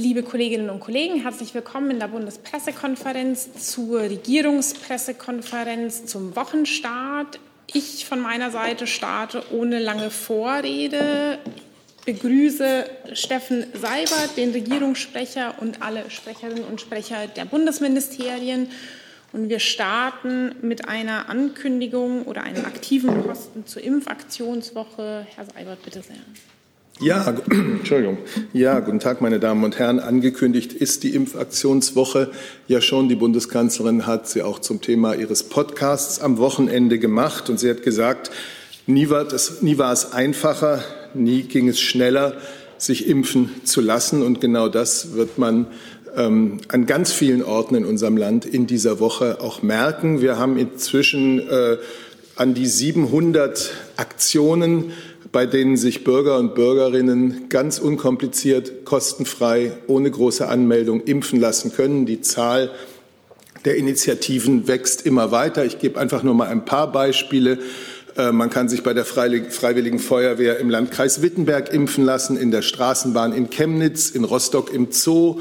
Liebe Kolleginnen und Kollegen, herzlich willkommen in der Bundespressekonferenz zur Regierungspressekonferenz zum Wochenstart. Ich von meiner Seite starte ohne lange Vorrede. Begrüße Steffen Seibert, den Regierungssprecher und alle Sprecherinnen und Sprecher der Bundesministerien. Und wir starten mit einer Ankündigung oder einem aktiven Posten zur Impfaktionswoche. Herr Seibert, bitte sehr. Ja, Entschuldigung. Ja, guten Tag, meine Damen und Herren. Angekündigt ist die Impfaktionswoche ja schon. Die Bundeskanzlerin hat sie auch zum Thema ihres Podcasts am Wochenende gemacht. Und sie hat gesagt, nie war, das, nie war es einfacher, nie ging es schneller, sich impfen zu lassen. Und genau das wird man ähm, an ganz vielen Orten in unserem Land in dieser Woche auch merken. Wir haben inzwischen äh, an die 700 Aktionen bei denen sich Bürger und Bürgerinnen ganz unkompliziert, kostenfrei, ohne große Anmeldung impfen lassen können. Die Zahl der Initiativen wächst immer weiter. Ich gebe einfach nur mal ein paar Beispiele. Äh, man kann sich bei der Freiwilligen Feuerwehr im Landkreis Wittenberg impfen lassen, in der Straßenbahn in Chemnitz, in Rostock im Zoo,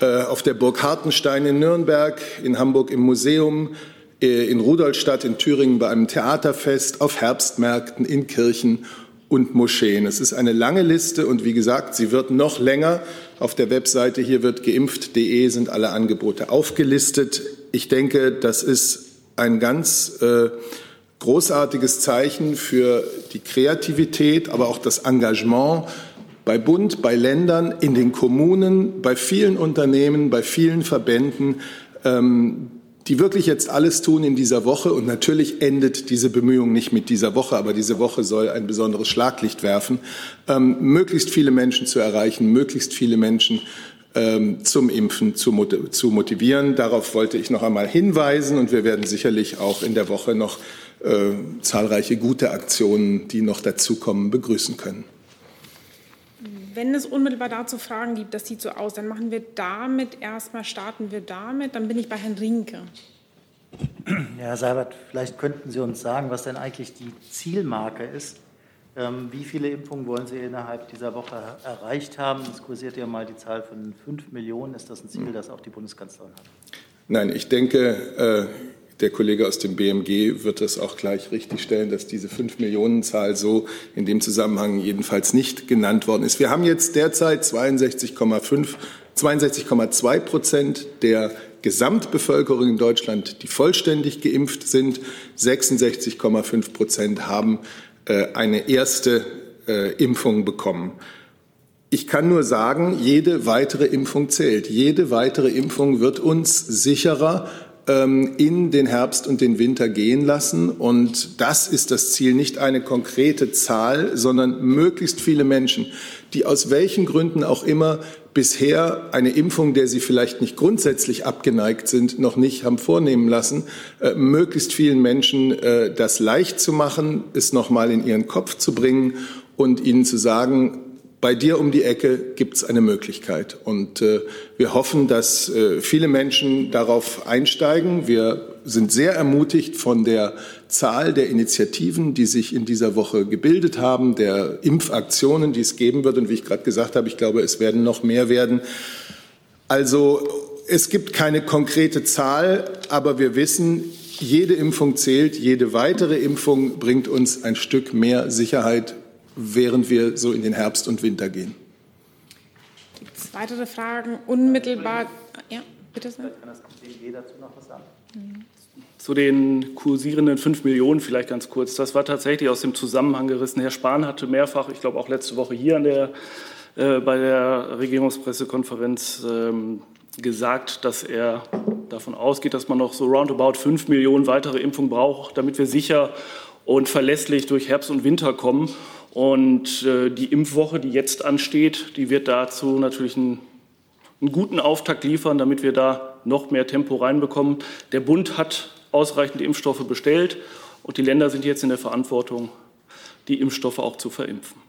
äh, auf der Burg Hartenstein in Nürnberg, in Hamburg im Museum, äh, in Rudolstadt in Thüringen bei einem Theaterfest, auf Herbstmärkten, in Kirchen und Moscheen. Es ist eine lange Liste und wie gesagt, sie wird noch länger. Auf der Webseite hier wird geimpft.de sind alle Angebote aufgelistet. Ich denke, das ist ein ganz äh, großartiges Zeichen für die Kreativität, aber auch das Engagement bei Bund, bei Ländern, in den Kommunen, bei vielen Unternehmen, bei vielen Verbänden, ähm, die wirklich jetzt alles tun in dieser Woche. Und natürlich endet diese Bemühung nicht mit dieser Woche, aber diese Woche soll ein besonderes Schlaglicht werfen, ähm, möglichst viele Menschen zu erreichen, möglichst viele Menschen ähm, zum Impfen zu, zu, motivieren. Darauf wollte ich noch einmal hinweisen und wir werden sicherlich auch in der Woche noch äh, zahlreiche gute Aktionen, die noch dazukommen, begrüßen können. Wenn es unmittelbar dazu Fragen gibt, das sieht so aus, dann machen wir damit erstmal, starten wir damit, dann bin ich bei Herrn Rinke. Ja, Herr Seibert, vielleicht könnten Sie uns sagen, was denn eigentlich die Zielmarke ist. Ähm, wie viele Impfungen wollen Sie innerhalb dieser Woche erreicht haben? Es kursiert ja mal die Zahl von fünf Millionen. Ist das ein Ziel, das auch die Bundeskanzlerin hat? Nein, ich denke, äh der Kollege aus dem BMG wird das auch gleich richtigstellen, dass diese 5 Millionen Zahl so in dem Zusammenhang jedenfalls nicht genannt worden ist. Wir haben jetzt derzeit 62,5 62,2 Prozent der Gesamtbevölkerung in Deutschland, die vollständig geimpft sind. 66,5 Prozent haben äh, eine erste äh, Impfung bekommen. Ich kann nur sagen, jede weitere Impfung zählt. Jede weitere Impfung wird uns sicherer in den Herbst und den Winter gehen lassen. Und das ist das Ziel, nicht eine konkrete Zahl, sondern möglichst viele Menschen, die aus welchen Gründen auch immer bisher eine Impfung, der sie vielleicht nicht grundsätzlich abgeneigt sind, noch nicht haben vornehmen lassen, äh, möglichst vielen Menschen äh, das leicht zu machen, es nochmal in ihren Kopf zu bringen und ihnen zu sagen, bei dir um die Ecke gibt es eine Möglichkeit. Und äh, wir hoffen, dass äh, viele Menschen darauf einsteigen. Wir sind sehr ermutigt von der Zahl der Initiativen, die sich in dieser Woche gebildet haben, der Impfaktionen, die es geben wird. Und wie ich gerade gesagt habe, ich glaube, es werden noch mehr werden. Also es gibt keine konkrete Zahl, aber wir wissen, jede Impfung zählt, jede weitere Impfung bringt uns ein Stück mehr Sicherheit während wir so in den Herbst und Winter gehen. Gibt es weitere Fragen? Unmittelbar. Ja, bitte sehr. Kann das dazu noch was sagen? Zu den kursierenden 5 Millionen vielleicht ganz kurz. Das war tatsächlich aus dem Zusammenhang gerissen. Herr Spahn hatte mehrfach, ich glaube auch letzte Woche hier an der, äh, bei der Regierungspressekonferenz ähm, gesagt, dass er davon ausgeht, dass man noch so roundabout 5 Millionen weitere Impfungen braucht, damit wir sicher und verlässlich durch Herbst und Winter kommen. Und äh, die Impfwoche, die jetzt ansteht, die wird dazu natürlich einen, einen guten Auftakt liefern, damit wir da noch mehr Tempo reinbekommen. Der Bund hat ausreichend Impfstoffe bestellt und die Länder sind jetzt in der Verantwortung, die Impfstoffe auch zu verimpfen.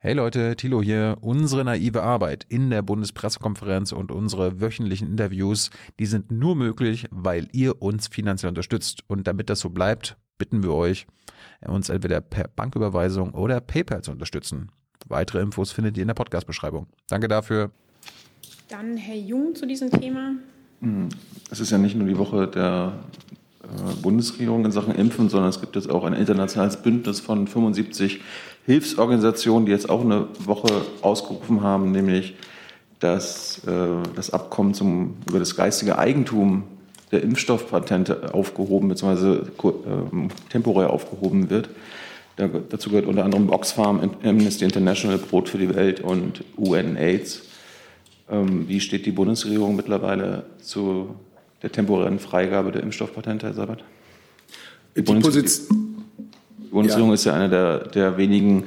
Hey Leute, Thilo hier. Unsere naive Arbeit in der Bundespressekonferenz und unsere wöchentlichen Interviews, die sind nur möglich, weil ihr uns finanziell unterstützt. Und damit das so bleibt, bitten wir euch, uns entweder per Banküberweisung oder PayPal zu unterstützen. Weitere Infos findet ihr in der Podcast-Beschreibung. Danke dafür. Dann Herr Jung zu diesem Thema. Es ist ja nicht nur die Woche der äh, Bundesregierung in Sachen Impfen, sondern es gibt jetzt auch ein internationales Bündnis von 75 Hilfsorganisationen, die jetzt auch eine Woche ausgerufen haben, nämlich dass äh, das Abkommen zum, über das geistige Eigentum der Impfstoffpatente aufgehoben bzw. Äh, temporär aufgehoben wird. Da, dazu gehört unter anderem Oxfam, Amnesty International, Brot für die Welt und UN-AIDS. Ähm, wie steht die Bundesregierung mittlerweile zu der temporären Freigabe der Impfstoffpatente, Herr Sabat? Die, die Bundesregierung, die Bundesregierung ja. ist ja eine der, der wenigen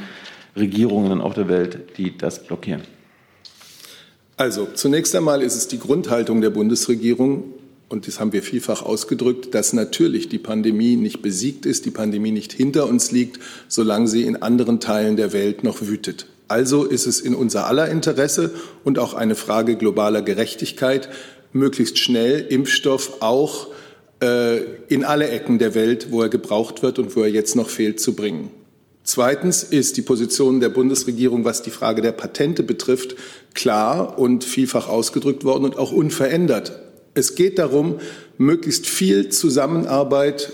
Regierungen auf der Welt, die das blockieren. Also zunächst einmal ist es die Grundhaltung der Bundesregierung, und das haben wir vielfach ausgedrückt, dass natürlich die Pandemie nicht besiegt ist, die Pandemie nicht hinter uns liegt, solange sie in anderen Teilen der Welt noch wütet. Also ist es in unser aller Interesse und auch eine Frage globaler Gerechtigkeit, möglichst schnell Impfstoff auch äh, in alle Ecken der Welt, wo er gebraucht wird und wo er jetzt noch fehlt, zu bringen. Zweitens ist die Position der Bundesregierung, was die Frage der Patente betrifft, klar und vielfach ausgedrückt worden und auch unverändert. Es geht darum, möglichst viel Zusammenarbeit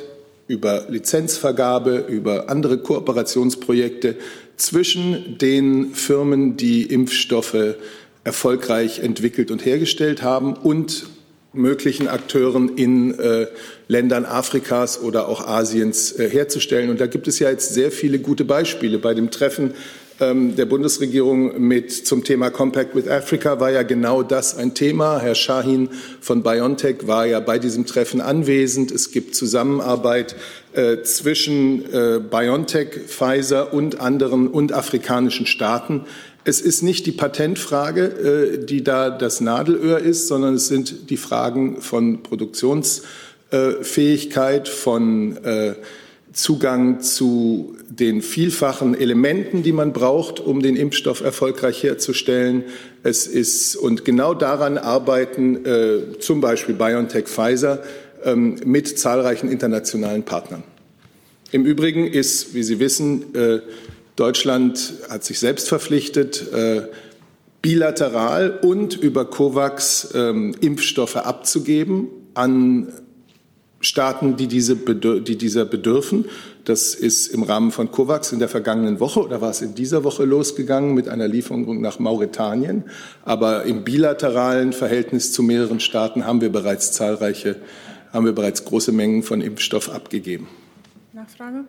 über Lizenzvergabe, über andere Kooperationsprojekte zwischen den Firmen, die Impfstoffe erfolgreich entwickelt und hergestellt haben und möglichen Akteuren in äh, Ländern Afrikas oder auch Asiens äh, herzustellen. Und da gibt es ja jetzt sehr viele gute Beispiele. Bei dem Treffen der Bundesregierung mit zum Thema Compact with Africa war ja genau das ein Thema. Herr Shahin von BioNTech war ja bei diesem Treffen anwesend. Es gibt Zusammenarbeit äh, zwischen äh, BioNTech, Pfizer und anderen und afrikanischen Staaten. Es ist nicht die Patentfrage, äh, die da das Nadelöhr ist, sondern es sind die Fragen von Produktionsfähigkeit, von Zugang zu den vielfachen Elementen, die man braucht, um den Impfstoff erfolgreich herzustellen. Es ist, und genau daran arbeiten äh, zum Beispiel BioNTech Pfizer ähm, mit zahlreichen internationalen Partnern. Im Übrigen ist, wie Sie wissen, äh, Deutschland hat sich selbst verpflichtet, äh, bilateral und über COVAX ähm, Impfstoffe abzugeben an Staaten, die, diese, die dieser bedürfen. Das ist im Rahmen von COVAX in der vergangenen Woche oder war es in dieser Woche losgegangen mit einer Lieferung nach Mauretanien. Aber im bilateralen Verhältnis zu mehreren Staaten haben wir bereits zahlreiche, haben wir bereits große Mengen von Impfstoff abgegeben. Nachfrage?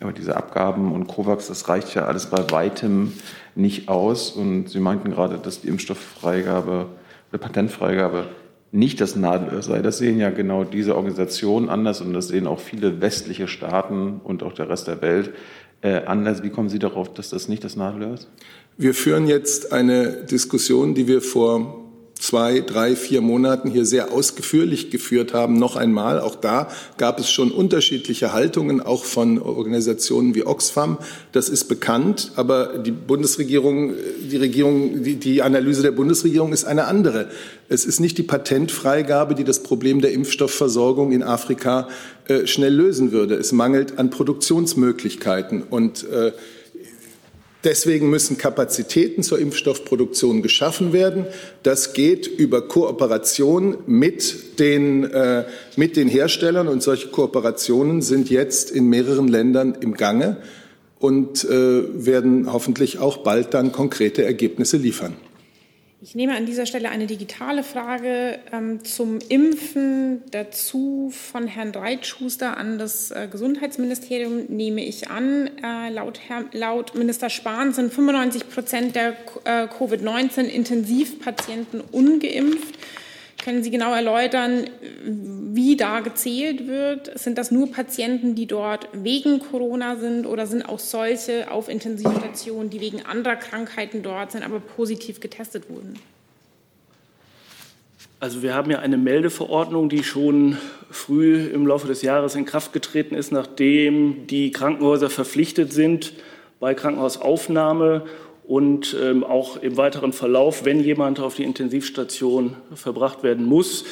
Aber diese Abgaben und COVAX, das reicht ja alles bei weitem nicht aus. Und Sie meinten gerade, dass die Impfstofffreigabe oder Patentfreigabe nicht das Nadelöhr sei. Das sehen ja genau diese Organisationen anders und das sehen auch viele westliche Staaten und auch der Rest der Welt äh, anders. Wie kommen Sie darauf, dass das nicht das Nadelöhr ist? Wir führen jetzt eine Diskussion, die wir vor zwei, drei, vier Monaten hier sehr ausführlich geführt haben, noch einmal. Auch da gab es schon unterschiedliche Haltungen, auch von Organisationen wie Oxfam. Das ist bekannt, aber die Bundesregierung, die Regierung, die, die Analyse der Bundesregierung ist eine andere. Es ist nicht die Patentfreigabe, die das Problem der Impfstoffversorgung in Afrika äh, schnell lösen würde. Es mangelt an Produktionsmöglichkeiten und äh, Deswegen müssen Kapazitäten zur Impfstoffproduktion geschaffen werden. Das geht über Kooperation mit den, äh, mit den Herstellern und solche Kooperationen sind jetzt in mehreren Ländern im Gange und äh, werden hoffentlich auch bald dann konkrete Ergebnisse liefern. Ich nehme an dieser Stelle eine digitale Frage ähm, zum Impfen dazu von Herrn Reitschuster an das äh, Gesundheitsministerium. Nehme ich an, äh, laut, Herr, laut, Minister Spahn sind 95 Prozent der äh, Covid-19-Intensivpatienten ungeimpft. Können Sie genau erläutern, wie da gezählt wird? Sind das nur Patienten, die dort wegen Corona sind oder sind auch solche auf Intensivstationen, die wegen anderer Krankheiten dort sind, aber positiv getestet wurden? Also wir haben ja eine Meldeverordnung, die schon früh im Laufe des Jahres in Kraft getreten ist, nachdem die Krankenhäuser verpflichtet sind, bei Krankenhausaufnahme und ähm, auch im weiteren Verlauf, wenn jemand auf die Intensivstation verbracht werden muss,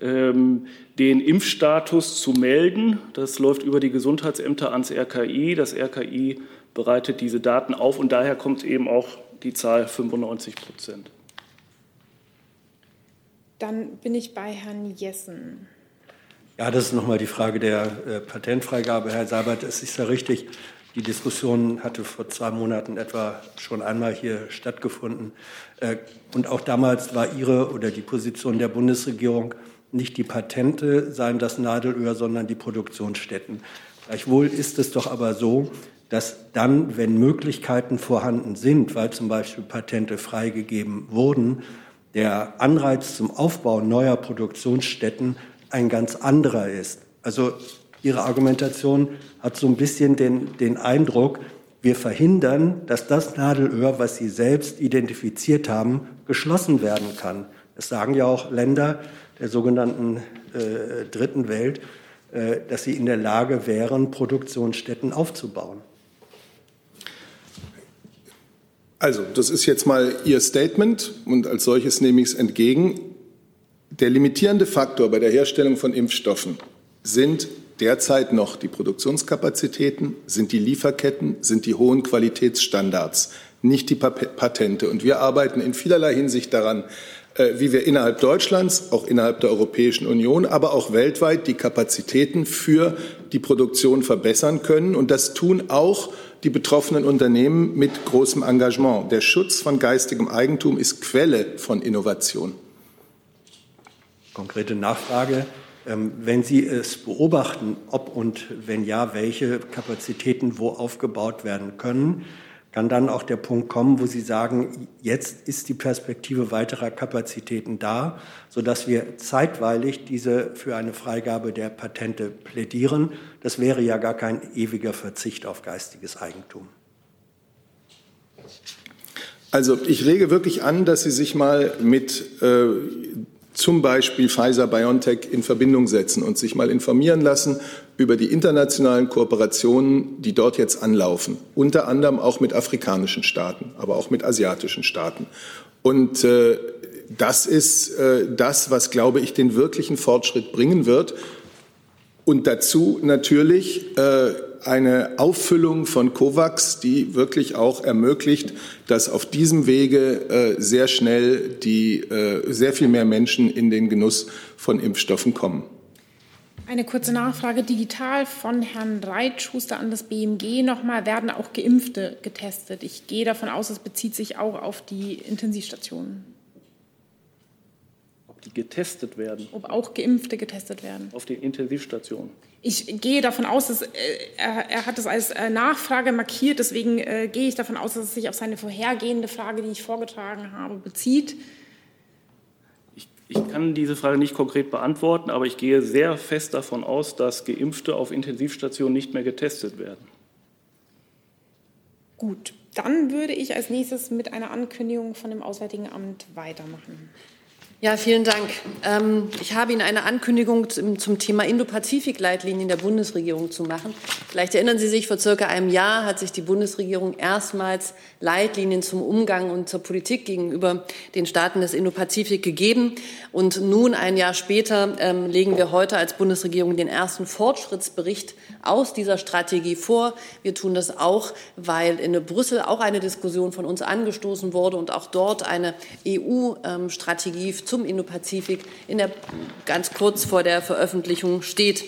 ähm, den Impfstatus zu melden. Das läuft über die Gesundheitsämter ans RKI. Das RKI bereitet diese Daten auf und daher kommt eben auch die Zahl 95 Prozent. Dann bin ich bei Herrn Jessen. Ja, das ist nochmal die Frage der äh, Patentfreigabe. Herr Seibert, es ist ja richtig, die Diskussion hatte vor zwei Monaten etwa schon einmal hier stattgefunden. Äh, und auch damals war Ihre oder die Position der Bundesregierung nicht die Patente seien das Nadelöhr, sondern die Produktionsstätten. Gleichwohl ist es doch aber so, dass dann, wenn Möglichkeiten vorhanden sind, weil zum Beispiel Patente freigegeben wurden, der Anreiz zum Aufbau neuer Produktionsstätten ein ganz anderer ist. Also Ihre Argumentation hat so ein bisschen den, den Eindruck, wir verhindern, dass das Nadelöhr, was Sie selbst identifiziert haben, geschlossen werden kann. Das sagen ja auch Länder der sogenannten äh, Dritten Welt, äh, dass sie in der Lage wären, Produktionsstätten aufzubauen. Also, das ist jetzt mal Ihr Statement und als solches nehme ich es entgegen. Der limitierende Faktor bei der Herstellung von Impfstoffen sind derzeit noch die Produktionskapazitäten, sind die Lieferketten, sind die hohen Qualitätsstandards, nicht die Patente. Und wir arbeiten in vielerlei Hinsicht daran, äh, wie wir innerhalb Deutschlands, auch innerhalb der Europäischen Union, aber auch weltweit die Kapazitäten für die Produktion verbessern können. Und das tun auch die betroffenen Unternehmen mit großem Engagement. Der Schutz von geistigem Eigentum ist Quelle von Innovation. Konkrete Nachfrage. Ähm, wenn Sie es beobachten, ob und wenn ja, welche Kapazitäten wo aufgebaut werden können, kann dann auch der Punkt kommen, wo Sie sagen, jetzt ist die Perspektive weiterer Kapazitäten da, sodass wir zeitweilig diese für eine Freigabe der Patente plädieren. Das wäre ja gar kein ewiger Verzicht auf geistiges Eigentum. Also ich rege wirklich an, dass Sie sich mal mit äh, zum Beispiel Pfizer BioNTech in Verbindung setzen und sich mal informieren lassen über die internationalen Kooperationen, die dort jetzt anlaufen, unter anderem auch mit afrikanischen Staaten, aber auch mit asiatischen Staaten. Und äh, das ist äh, das, was, glaube ich, den wirklichen Fortschritt bringen wird. Und dazu natürlich äh, eine Auffüllung von COVAX, die wirklich auch ermöglicht, dass auf diesem Wege äh, sehr schnell die, äh, sehr viel mehr Menschen in den Genuss von Impfstoffen kommen. Eine kurze Nachfrage digital von Herrn Reitschuster an das BMG nochmal. Werden auch Geimpfte getestet? Ich gehe davon aus, es bezieht sich auch auf die Intensivstationen. Die getestet werden? Ob auch Geimpfte getestet werden? Auf die Intensivstationen. Ich gehe davon aus, dass äh, er, er, hat es als äh, Nachfrage markiert, deswegen äh, gehe ich davon aus, dass es sich auf seine vorhergehende Frage, die ich vorgetragen habe, bezieht. Ich, ich kann diese Frage nicht konkret beantworten, aber ich gehe sehr fest davon aus, dass Geimpfte auf Intensivstationen nicht mehr getestet werden. Gut, dann würde ich als nächstes mit einer Ankündigung von dem Auswärtigen Amt weitermachen. Ja, vielen Dank. Ähm, ich habe Ihnen eine Ankündigung zum Thema Indo-Pazifik-Leitlinien der Bundesregierung zu machen. Vielleicht erinnern Sie sich, vor circa einem Jahr hat sich die Bundesregierung erstmals Leitlinien zum Umgang und zur Politik gegenüber den Staaten des Indo-Pazifik gegeben. Und nun, ein Jahr später, ähm, legen wir heute als Bundesregierung den ersten Fortschrittsbericht aus dieser Strategie vor. Wir tun das auch, weil in Brüssel auch eine Diskussion von uns angestoßen wurde und auch dort eine EU-Strategie ähm, zum Indopazifik in der, ganz kurz vor der Veröffentlichung steht.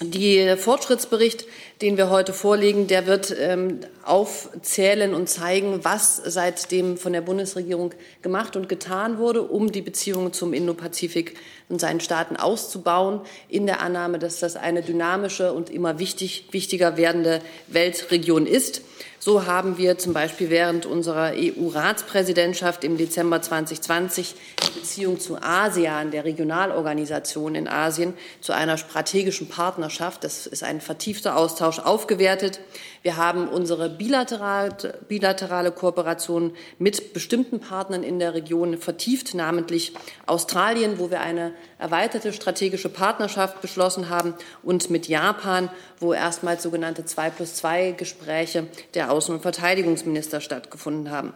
Der Fortschrittsbericht, den wir heute vorlegen, der wird ähm, aufzählen und zeigen, was seitdem von der Bundesregierung gemacht und getan wurde, um die Beziehungen zum Indopazifik und seinen Staaten auszubauen, in der Annahme, dass das eine dynamische und immer wichtig, wichtiger werdende Weltregion ist. So haben wir zum Beispiel während unserer EU-Ratspräsidentschaft im Dezember 2020 die Beziehung zu ASEAN, der Regionalorganisation in Asien, zu einer strategischen Partnerschaft, das ist ein vertiefter Austausch, aufgewertet. Wir haben unsere bilateral, bilaterale Kooperation mit bestimmten Partnern in der Region vertieft, namentlich Australien, wo wir eine erweiterte strategische Partnerschaft beschlossen haben, und mit Japan, wo erstmals sogenannte 2 plus 2 Gespräche der Außen- und Verteidigungsminister stattgefunden haben.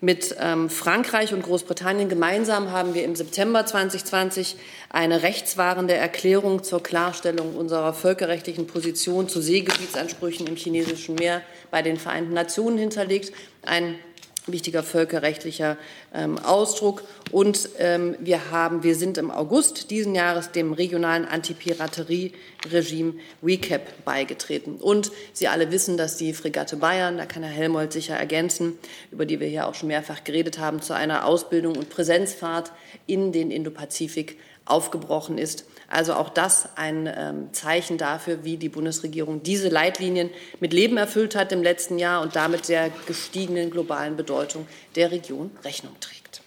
Mit ähm, Frankreich und Großbritannien gemeinsam haben wir im September 2020 eine rechtswahrende Erklärung zur Klarstellung unserer völkerrechtlichen Position zu Seegebietsansprüchen im chinesischen Meer bei den Vereinten Nationen hinterlegt. Ein wichtiger völkerrechtlicher ähm, Ausdruck. Und ähm, wir, haben, wir sind im August diesen Jahres dem regionalen Antipiraterie-Regime RECAP beigetreten. Und Sie alle wissen, dass die Fregatte Bayern, da kann Herr Helmold sicher ergänzen, über die wir hier auch schon mehrfach geredet haben, zu einer Ausbildung und Präsenzfahrt in den Indopazifik aufgebrochen ist. Also auch das ein ähm, Zeichen dafür, wie die Bundesregierung diese Leitlinien mit Leben erfüllt hat im letzten Jahr und damit der gestiegenen globalen Bedeutung der Region Rechnung trägt.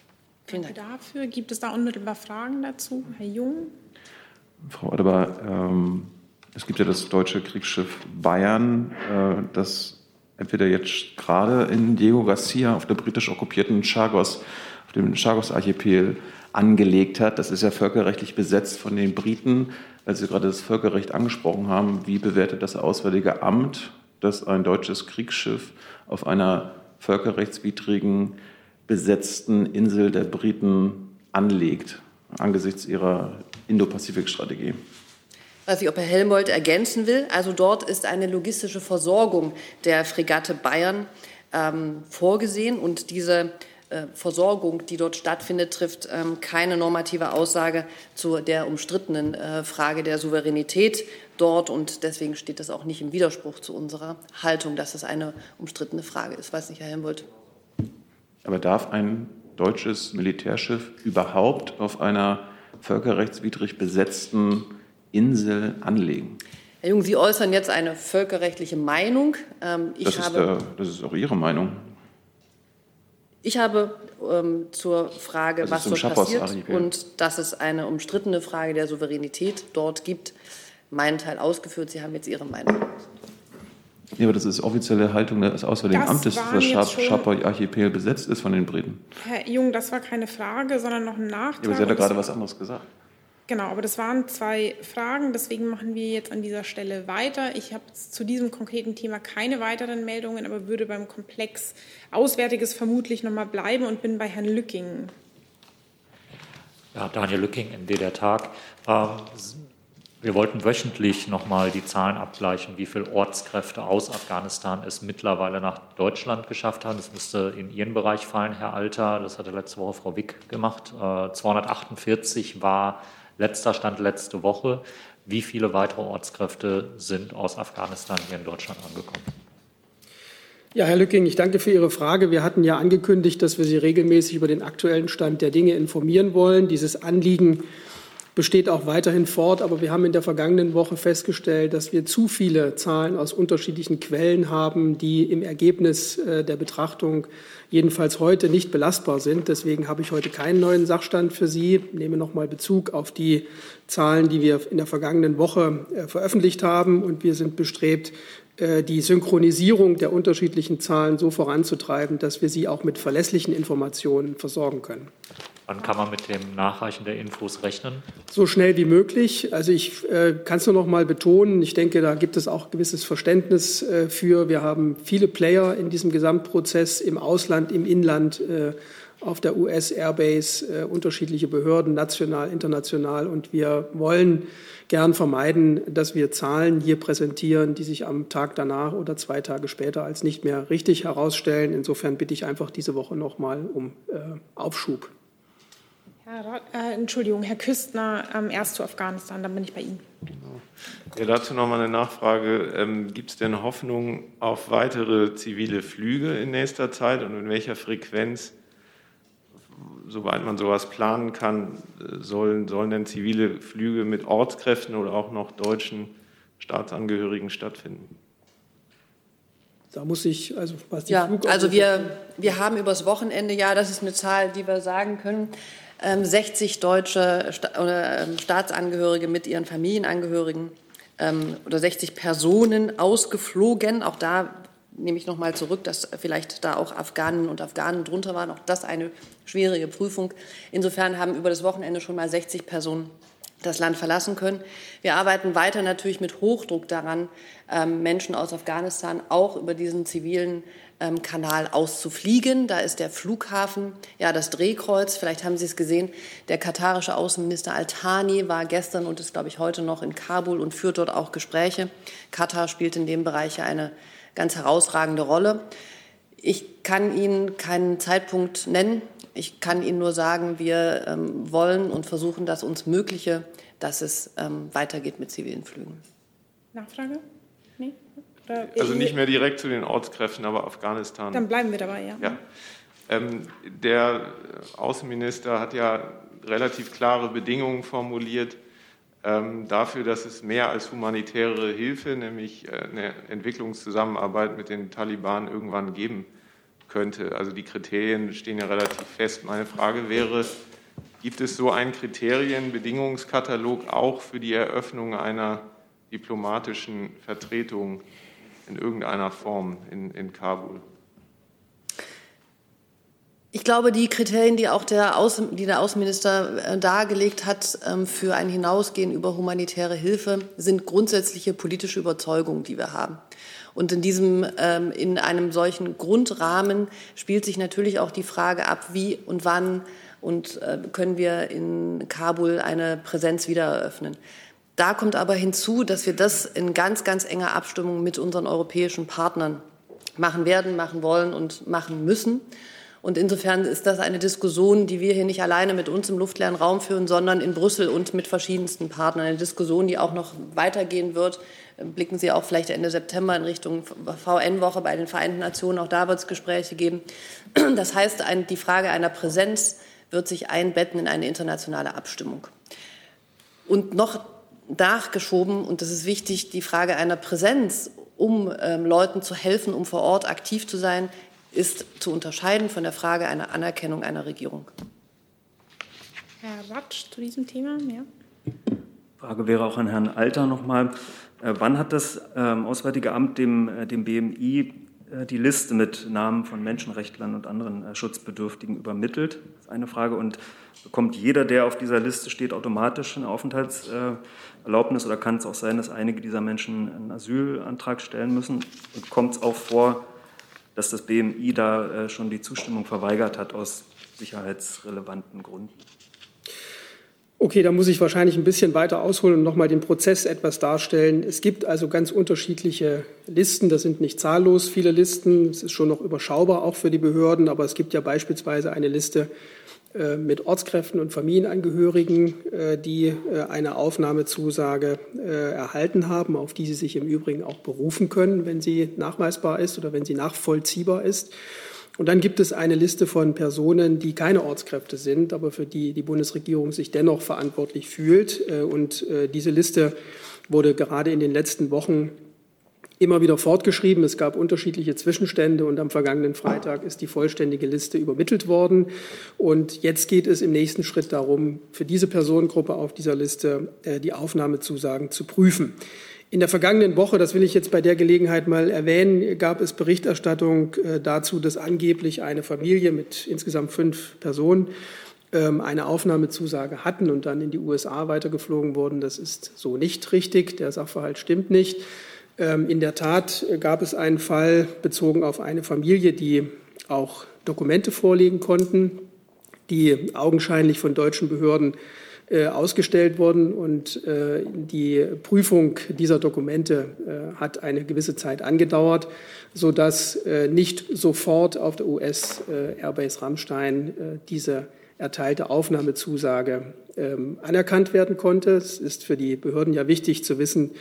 Vielen Dank. Danke dafür. Gibt es da unmittelbar Fragen dazu? Herr Jung? Frau Adebar, ähm, es gibt ja das deutsche Kriegsschiff Bayern, äh, das entweder jetzt gerade in Diego Garcia auf der britisch okkupierten Chagos, dem Chagos-Archipel angelegt hat. Das ist ja völkerrechtlich besetzt von den Briten. Als Sie gerade das Völkerrecht angesprochen haben, wie bewertet das Auswärtige Amt, dass ein deutsches Kriegsschiff auf einer völkerrechtswidrigen besetzten Insel der Briten anlegt, angesichts ihrer Indo-Pazifik-Strategie? weiß ich, ob Herr Helmholtz ergänzen will. Also dort ist eine logistische Versorgung der Fregatte Bayern ähm, vorgesehen und diese Versorgung, die dort stattfindet, trifft ähm, keine normative Aussage zu der umstrittenen äh, Frage der Souveränität dort. Und deswegen steht das auch nicht im Widerspruch zu unserer Haltung, dass es eine umstrittene Frage ist. Weiß nicht, Herr Helmholtz. Aber darf ein deutsches Militärschiff überhaupt auf einer völkerrechtswidrig besetzten Insel anlegen? Herr Jung, Sie äußern jetzt eine völkerrechtliche Meinung. Ähm, das, ist, äh, das ist auch Ihre Meinung. Ich habe ähm, zur Frage, das was dort passiert und dass es eine umstrittene Frage der Souveränität dort gibt, meinen Teil ausgeführt. Sie haben jetzt Ihre Meinung. Ja, aber das ist offizielle Haltung des Auswärtigen das Amtes, dass das Chapoy-Archipel besetzt ist von den Briten. Herr Jung, das war keine Frage, sondern noch ein Nachtrag. Ja, aber Sie haben ja gerade was anderes gesagt. Genau, aber das waren zwei Fragen, deswegen machen wir jetzt an dieser Stelle weiter. Ich habe zu diesem konkreten Thema keine weiteren Meldungen, aber würde beim Komplex Auswärtiges vermutlich nochmal bleiben und bin bei Herrn Lücking. Ja, Daniel Lücking, MD der Tag. Ähm, wir wollten wöchentlich nochmal die Zahlen abgleichen, wie viele Ortskräfte aus Afghanistan es mittlerweile nach Deutschland geschafft haben. Das müsste in Ihren Bereich fallen, Herr Alter. Das hatte letzte Woche Frau Wick gemacht. 248 äh, war Letzter Stand letzte Woche. Wie viele weitere Ortskräfte sind aus Afghanistan hier in Deutschland angekommen? Ja, Herr Lücking, ich danke für Ihre Frage. Wir hatten ja angekündigt, dass wir Sie regelmäßig über den aktuellen Stand der Dinge informieren wollen. Dieses Anliegen besteht auch weiterhin fort. Aber wir haben in der vergangenen Woche festgestellt, dass wir zu viele Zahlen aus unterschiedlichen Quellen haben, die im Ergebnis äh, der Betrachtung jedenfalls heute nicht belastbar sind. Deswegen habe ich heute keinen neuen Sachstand für Sie. Ich nehme noch mal Bezug auf die Zahlen, die wir in der vergangenen Woche äh, veröffentlicht haben. Und wir sind bestrebt, die Synchronisierung der unterschiedlichen Zahlen so voranzutreiben, dass wir sie auch mit verlässlichen Informationen versorgen können. Wann kann man mit dem Nachreichen der Infos rechnen? So schnell wie möglich. Also ich äh, kann es nur noch mal betonen. Ich denke, da gibt es auch gewisses Verständnis äh, für. Wir haben viele Player in diesem Gesamtprozess im Ausland, im Inland, äh, auf der US Airbase, äh, unterschiedliche Behörden, national, international. Und wir wollen gern vermeiden, dass wir Zahlen hier präsentieren, die sich am Tag danach oder zwei Tage später als nicht mehr richtig herausstellen. Insofern bitte ich einfach diese Woche noch mal um äh, Aufschub. Herr, äh, Entschuldigung, Herr Küstner, ähm, erst zu Afghanistan, dann bin ich bei Ihnen. Genau. Ja, dazu noch mal eine Nachfrage. Ähm, Gibt es denn Hoffnung auf weitere zivile Flüge in nächster Zeit und in welcher Frequenz, soweit man sowas planen kann, äh, sollen, sollen denn zivile Flüge mit Ortskräften oder auch noch deutschen Staatsangehörigen stattfinden? Da muss ich, also was die Ja, also wir, wir haben übers Wochenende, ja, das ist eine Zahl, die wir sagen können, 60 ähm, deutsche ähm, Staatsangehörige mit ihren Familienangehörigen ähm, oder 60 Personen ausgeflogen. Auch da nehme ich noch mal zurück, dass vielleicht da auch Afghanen und Afghanen drunter waren. Auch das eine schwierige Prüfung. Insofern haben über das Wochenende schon mal 60 Personen das Land verlassen können. Wir arbeiten weiter natürlich mit Hochdruck daran, Menschen aus Afghanistan auch über diesen zivilen ähm, Kanal auszufliegen. Da ist der Flughafen, ja, das Drehkreuz. Vielleicht haben Sie es gesehen. Der katarische Außenminister Al-Thani war gestern und ist, glaube ich, heute noch in Kabul und führt dort auch Gespräche. Katar spielt in dem Bereich eine ganz herausragende Rolle. Ich kann Ihnen keinen Zeitpunkt nennen, Ich kann Ihnen nur sagen, wir ähm, wollen und versuchen das uns Mögliche, dass es ähm, weitergeht mit zivilen Flügen. Nachfrage? Nee? Oder also nicht mehr direkt zu den Ortskräften, aber Afghanistan. Dann bleiben wir dabei, ja. ja. Ähm, der Außenminister hat ja relativ klare Bedingungen formuliert dafür, dass es mehr als humanitäre Hilfe, nämlich äh, eine Entwicklungszusammenarbeit mit den Taliban irgendwann geben könnte. Also die Kriterien stehen ja relativ fest. Meine Frage wäre, gibt es so einen Kriterien, Bedingungskatalog auch für die Eröffnung einer diplomatischen Vertretung in irgendeiner Form in, in Kabul? Ich glaube, die Kriterien, die auch der, Außen, die der Außenminister äh, dargelegt hat ähm, für ein Hinausgehen über humanitäre Hilfe, sind grundsätzliche politische Überzeugungen, die wir haben. Und in diesem, ähm, in einem solchen Grundrahmen spielt sich natürlich auch die Frage ab, wie und wann und äh, können wir in Kabul eine Präsenz wieder eröffnen. Da kommt aber hinzu, dass wir das in ganz, ganz enger Abstimmung mit unseren europäischen Partnern machen werden, machen wollen und machen müssen. Und insofern ist das eine Diskussion, die wir hier nicht alleine mit uns im luftleeren Raum führen, sondern in Brüssel und mit verschiedensten Partnern. Eine Diskussion, die auch noch weitergehen wird. Blicken Sie auch vielleicht Ende September in Richtung VN-Woche bei den Vereinten Nationen. Auch da wird es Gespräche geben. Das heißt, die Frage einer Präsenz wird sich einbetten in eine internationale Abstimmung. Und noch nachgeschoben, und das ist wichtig, die Frage einer Präsenz, um ähm, Leuten zu helfen, um vor Ort aktiv zu sein, ist zu unterscheiden von der Frage einer Anerkennung einer Regierung. Herr Ratsch zu diesem Thema, ja. Frage wäre auch an Herrn Alter nochmal. Äh, wann hat das ähm, Auswärtige Amt dem, äh, dem BMI äh, die Liste mit Namen von Menschenrechtlern und anderen Schutzbedürftigen übermittelt? Das ist eine Frage. Und bekommt jeder, der auf dieser Liste steht, automatisch eine Aufenthaltserlaubnis oder kann es auch sein, dass einige dieser Menschen einen Asylantrag stellen müssen? Und kommt es auch vor, dass das BMI da äh, schon die Zustimmung verweigert hat aus sicherheitsrelevanten Gründen? Okay, da muss ich wahrscheinlich ein bisschen weiter ausholen und nochmal den Prozess etwas darstellen. Es gibt also ganz unterschiedliche Listen. Das sind nicht zahllos viele Listen. Es ist schon noch überschaubar auch für die Behörden. Aber es gibt ja beispielsweise eine Liste mit Ortskräften und Familienangehörigen, äh, die äh, eine Aufnahmezusage erhalten haben, auf die sie sich im Übrigen auch berufen können, wenn sie nachweisbar ist oder wenn sie nachvollziehbar ist. Und dann gibt es eine Liste von Personen, die keine Ortskräfte sind, aber für die die Bundesregierung sich dennoch verantwortlich fühlt. Äh, und äh, diese Liste wurde gerade in den letzten Wochen immer wieder fortgeschrieben. Es gab unterschiedliche Zwischenstände und am vergangenen Freitag ist die vollständige Liste übermittelt worden. Und jetzt geht es im nächsten Schritt darum, für diese Personengruppe auf dieser Liste äh, die Aufnahmezusagen zu prüfen. In der vergangenen Woche, das will ich jetzt bei der Gelegenheit mal erwähnen, gab es Berichterstattung äh, dazu, dass angeblich eine Familie mit insgesamt fünf Personen ähm, eine Aufnahmezusage hatten und dann in die USA weitergeflogen wurden. Das ist so nicht richtig. Der Sachverhalt stimmt nicht. Ähm, in der Tat gab es einen Fall bezogen auf eine Familie, die auch Dokumente vorlegen konnten, die augenscheinlich von deutschen Behörden äh, ausgestellt worden und äh, die Prüfung dieser Dokumente äh, hat eine gewisse Zeit angedauert, sodass nicht sofort auf der US Airbase Rammstein diese erteilte Aufnahmezusage ähm, anerkannt werden konnte. Es ist für die Behörden ja wichtig zu wissen,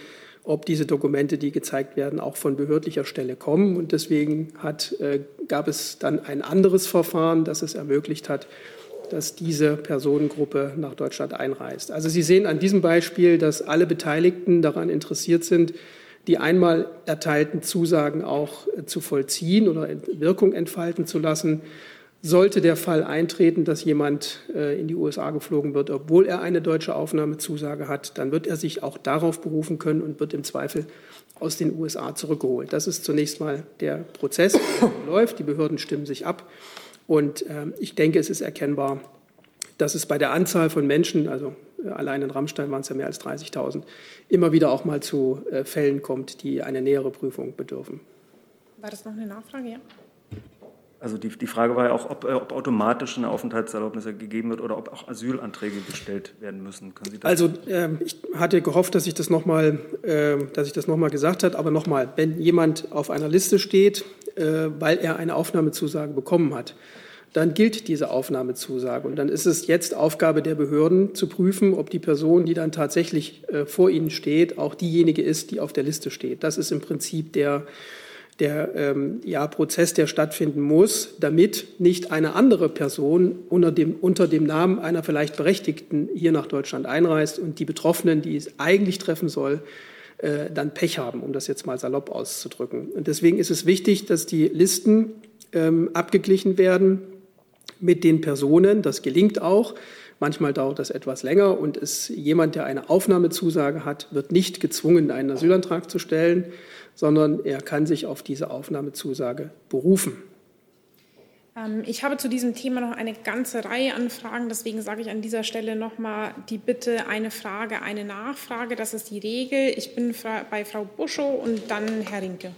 ob diese Dokumente, die gezeigt werden, auch von behördlicher Stelle kommen. Und deswegen hat, gab es dann ein anderes Verfahren, das es ermöglicht hat, dass diese Personengruppe nach Deutschland einreist. Also Sie sehen an diesem Beispiel, dass alle Beteiligten daran interessiert sind, die einmal erteilten Zusagen auch äh, zu vollziehen oder Wirkung entfalten zu lassen. Sollte der Fall eintreten, dass jemand äh, in die USA geflogen wird, obwohl er eine deutsche Aufnahmezusage hat, dann wird er sich auch darauf berufen können und wird im Zweifel aus den USA zurückgeholt. Das ist zunächst mal der Prozess, der läuft. Die Behörden stimmen sich ab. Und äh, ich denke, es ist erkennbar, dass es bei der Anzahl von Menschen, also äh, allein in Rammstein waren es ja mehr als 30.000, immer wieder auch mal zu äh, Fällen kommt, die eine nähere Prüfung bedürfen. War das noch eine Nachfrage? Ja. Also die, die Frage war ja auch, ob, äh, ob automatisch eine Aufenthaltserlaubnis gegeben wird oder ob auch Asylanträge gestellt werden müssen. also äh, ich hatte gehofft, dass ich das nochmal äh, noch mal gesagt habe, aber nochmal, wenn jemand auf einer Liste steht, äh, weil er eine Aufnahmezusage bekommen hat, dann gilt diese Aufnahmezusage. Und dann ist es jetzt Aufgabe der Behörden zu prüfen, ob die Person, die dann tatsächlich äh, vor ihnen steht, auch diejenige ist, die auf der Liste steht. Das ist im Prinzip der, der ähm, ja, Prozess, der stattfinden muss, damit nicht eine andere Person unter dem, unter dem Namen einer vielleicht Berechtigten hier nach Deutschland einreist und die Betroffenen, die es eigentlich treffen soll, äh, dann Pech haben, um das jetzt mal salopp auszudrücken. Und deswegen ist es wichtig, dass die Listen ähm, abgeglichen werden mit den Personen. Das gelingt auch. Manchmal dauert das etwas länger und ist jemand, der eine Aufnahmezusage hat, wird nicht gezwungen, einen Asylantrag zu stellen, sondern er kann sich auf diese Aufnahmezusage berufen. Ähm, ich habe zu diesem Thema noch eine ganze Reihe an Fragen. Deswegen sage ich an dieser Stelle nochmal die Bitte, eine Frage, eine Nachfrage. Das ist die Regel. Ich bin bei Frau Buschow und dann Herr Rinke.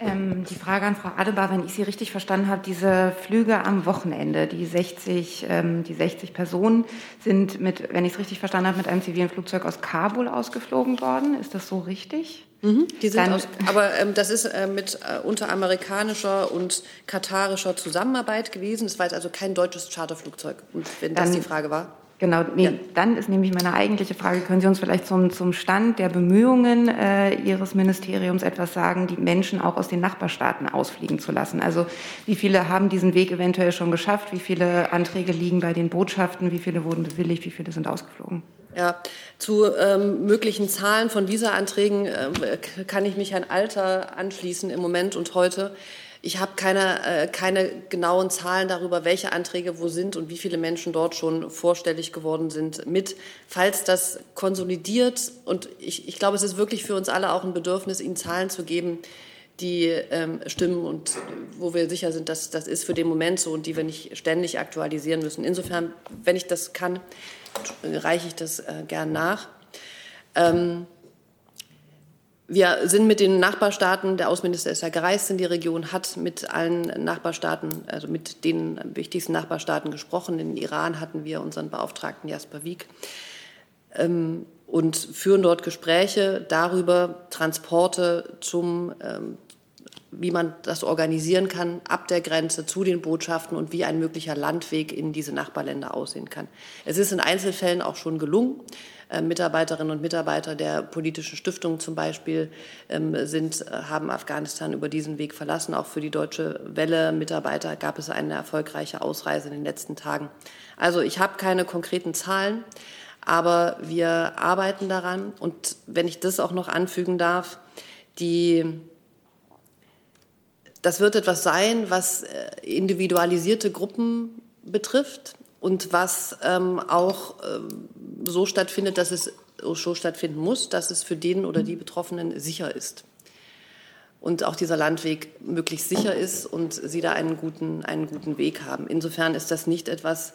Ähm, die Frage an Frau Adebar, wenn ich Sie richtig verstanden habe, diese Flüge am Wochenende, die 60, ähm, die 60 Personen sind mit, wenn ich es richtig verstanden habe, mit einem zivilen Flugzeug aus Kabul ausgeflogen worden. Ist das so richtig? Mhm, die sind Dann, aus, aber ähm, das ist äh, mit äh, unteramerikanischer und katarischer Zusammenarbeit gewesen. Das war jetzt also kein deutsches Charterflugzeug, wenn das die Frage war. Genau, nee, ja. dann ist nämlich meine eigentliche Frage, können Sie uns vielleicht zum, zum Stand der Bemühungen äh, Ihres Ministeriums etwas sagen, die Menschen auch aus den Nachbarstaaten ausfliegen zu lassen? Also wie viele haben diesen Weg eventuell schon geschafft? Wie viele Anträge liegen bei den Botschaften? Wie viele wurden bewilligt? Wie viele sind ausgeflogen? Ja, zu ähm, möglichen Zahlen von Visa-Anträgen äh, kann ich mich Herrn Alter anschließen im Moment und heute. Ich habe keine, äh, keine genauen Zahlen darüber, welche Anträge wo sind und wie viele Menschen dort schon vorstellig geworden sind mit. Falls das konsolidiert, und ich, ich glaube, es ist wirklich für uns alle auch ein Bedürfnis, Ihnen Zahlen zu geben, die ähm, stimmen und wo wir sicher sind, dass das ist für den Moment so und die wir nicht ständig aktualisieren müssen. Insofern, wenn ich das kann, reiche ich das äh, gern nach. Ähm, wir sind mit den Nachbarstaaten, der Außenminister ist ja gereist in die Region, hat mit allen Nachbarstaaten, also mit den wichtigsten Nachbarstaaten gesprochen. In Iran hatten wir unseren Beauftragten Jasper Wieg ähm, und führen dort Gespräche darüber, Transporte zum, ähm, wie man das organisieren kann, ab der Grenze zu den Botschaften und wie ein möglicher Landweg in diese Nachbarländer aussehen kann. Es ist in Einzelfällen auch schon gelungen. Äh, Mitarbeiterinnen und Mitarbeiter der politischen Stiftung zum Beispiel ähm, sind, äh, haben Afghanistan über diesen Weg verlassen. Auch für die Deutsche Welle Mitarbeiter gab es eine erfolgreiche Ausreise in den letzten Tagen. Also ich habe keine konkreten Zahlen, aber wir arbeiten daran. Und wenn ich das auch noch anfügen darf, die das wird etwas sein, was äh, individualisierte Gruppen betrifft und was ähm, auch ähm, so stattfindet, dass es so stattfinden muss, dass es für den oder die Betroffenen sicher ist. Und auch dieser Landweg möglichst sicher ist und sie da einen guten, einen guten Weg haben. Insofern ist das nicht etwas,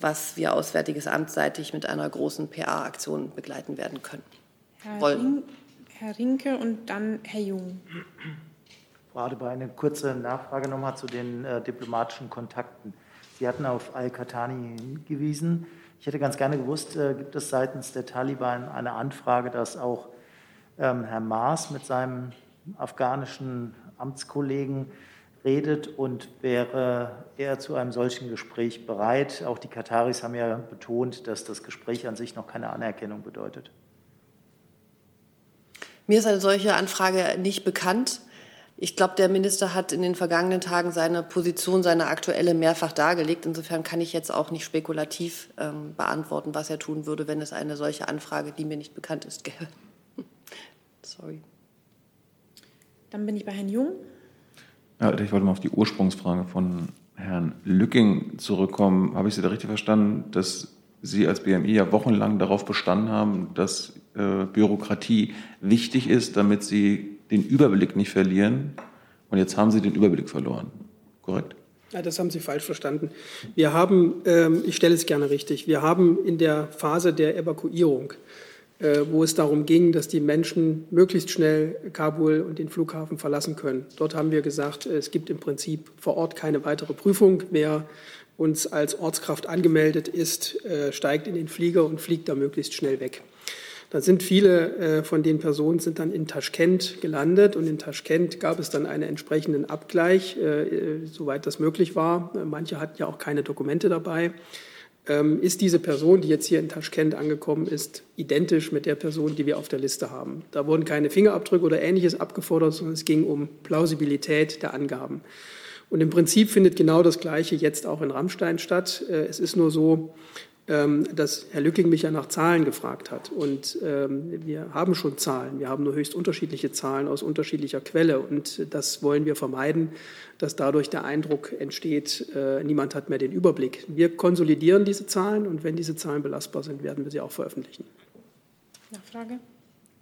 was wir Auswärtiges Amt seitig mit einer großen PA-Aktion begleiten werden können. Herr, Ring, Herr Rinke und dann Herr Jung. Frau Adebar, eine kurze Nachfrage nochmal zu den äh, diplomatischen Kontakten. Sie hatten auf Al-Katani hingewiesen. Ich hätte ganz gerne gewusst, äh, gibt es seitens der Taliban eine Anfrage, dass auch ähm, Herr Maas mit seinem afghanischen Amtskollegen redet und wäre er zu einem solchen Gespräch bereit? Auch die Kataris haben ja betont, dass das Gespräch an sich noch keine Anerkennung bedeutet. Mir ist eine solche Anfrage nicht bekannt. Ich glaube, der Minister hat in den vergangenen Tagen seine Position, seine aktuelle mehrfach dargelegt. Insofern kann ich jetzt auch nicht spekulativ ähm, beantworten, was er tun würde, wenn es eine solche Anfrage, die mir nicht bekannt ist, gäbe. Sorry. Dann bin ich bei Herrn Jung. Ja, ich wollte mal auf die Ursprungsfrage von Herrn Lücking zurückkommen. Habe ich Sie da richtig verstanden, dass Sie als BMI ja wochenlang darauf bestanden haben, dass äh, Bürokratie wichtig ist, damit Sie den Überblick nicht verlieren. Und jetzt haben Sie den Überblick verloren. Korrekt? Ja, das haben Sie falsch verstanden. Wir haben, ähm, ich stelle es gerne richtig, wir haben in der Phase der Evakuierung, äh, wo es darum ging, dass die Menschen möglichst schnell Kabul und den Flughafen verlassen können. Dort haben wir gesagt, es gibt im Prinzip vor Ort keine weitere Prüfung. Wer uns als Ortskraft angemeldet ist, äh, steigt in den Flieger und fliegt da möglichst schnell weg. Da sind viele äh, von den Personen sind dann in Taschkent gelandet und in Taschkent gab es dann einen entsprechenden Abgleich, äh, soweit das möglich war. Manche hatten ja auch keine Dokumente dabei. Ähm, ist diese Person, die jetzt hier in Taschkent angekommen ist, identisch mit der Person, die wir auf der Liste haben. Da wurden keine Fingerabdrücke oder ähnliches abgefordert, sondern es ging um Plausibilität der Angaben. Und im Prinzip findet genau das Gleiche jetzt auch in Rammstein statt. Äh, es ist nur so, dass Herr Lücking mich ja nach Zahlen gefragt hat. Und ähm, wir haben schon Zahlen. Wir haben nur höchst unterschiedliche Zahlen aus unterschiedlicher Quelle. Und das wollen wir vermeiden, dass dadurch der Eindruck entsteht, äh, niemand hat mehr den Überblick. Wir konsolidieren diese Zahlen und wenn diese Zahlen belastbar sind, werden wir sie auch veröffentlichen. Nachfrage?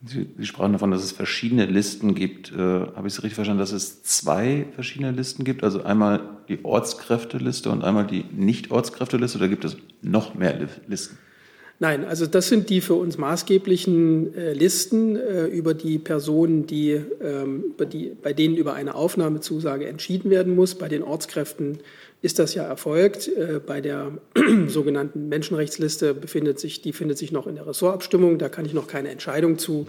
Sie, Sie, sprachen davon, dass es verschiedene Listen gibt. Äh, Habe ich es richtig verstanden, dass es zwei verschiedene Listen gibt? Also einmal die Ortskräfteliste und einmal die Nicht-Ortskräfteliste oder gibt es noch mehr Listen? Nein, also das sind die für uns maßgeblichen äh, Listen äh, über die Personen, die, ähm, die, bei denen über eine Aufnahmezusage entschieden werden muss. Bei den Ortskräften ist das ja erfolgt. Äh, bei der sogenannten Menschenrechtsliste befindet sich, die findet sich noch in der Ressortabstimmung. Da kann ich noch keine Entscheidung zu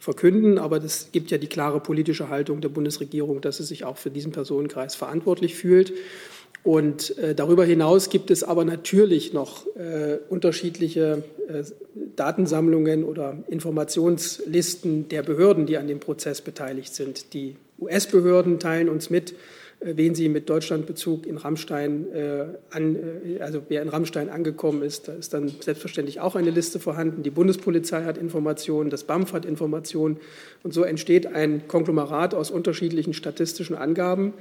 verkünden, aber es gibt ja die klare politische Haltung der Bundesregierung, dass sie sich auch für diesen Personenkreis verantwortlich fühlt. Und äh, darüber hinaus gibt es aber natürlich noch äh, unterschiedliche Datensammlungen oder Informationslisten der Behörden, die an dem Prozess beteiligt sind. Die US-Behörden teilen uns mit, wen sie mit Deutschlandbezug in Rammstein äh, an, äh, also wer in Rammstein angekommen ist, da ist dann selbstverständlich auch eine Liste vorhanden. Die Bundespolizei hat Informationen, das BAMF hat Informationen und so entsteht ein Konglomerat aus unterschiedlichen statistischen Angaben,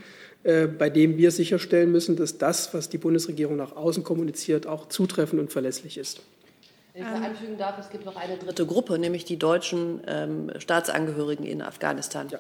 bei dem wir sicherstellen müssen, dass das, was die Bundesregierung nach außen kommuniziert, auch zutreffend und verlässlich ist. Wenn ich da anfügen darf, es gibt noch eine dritte Gruppe, nämlich die deutschen ähm, Staatsangehörigen in Afghanistan. Ja.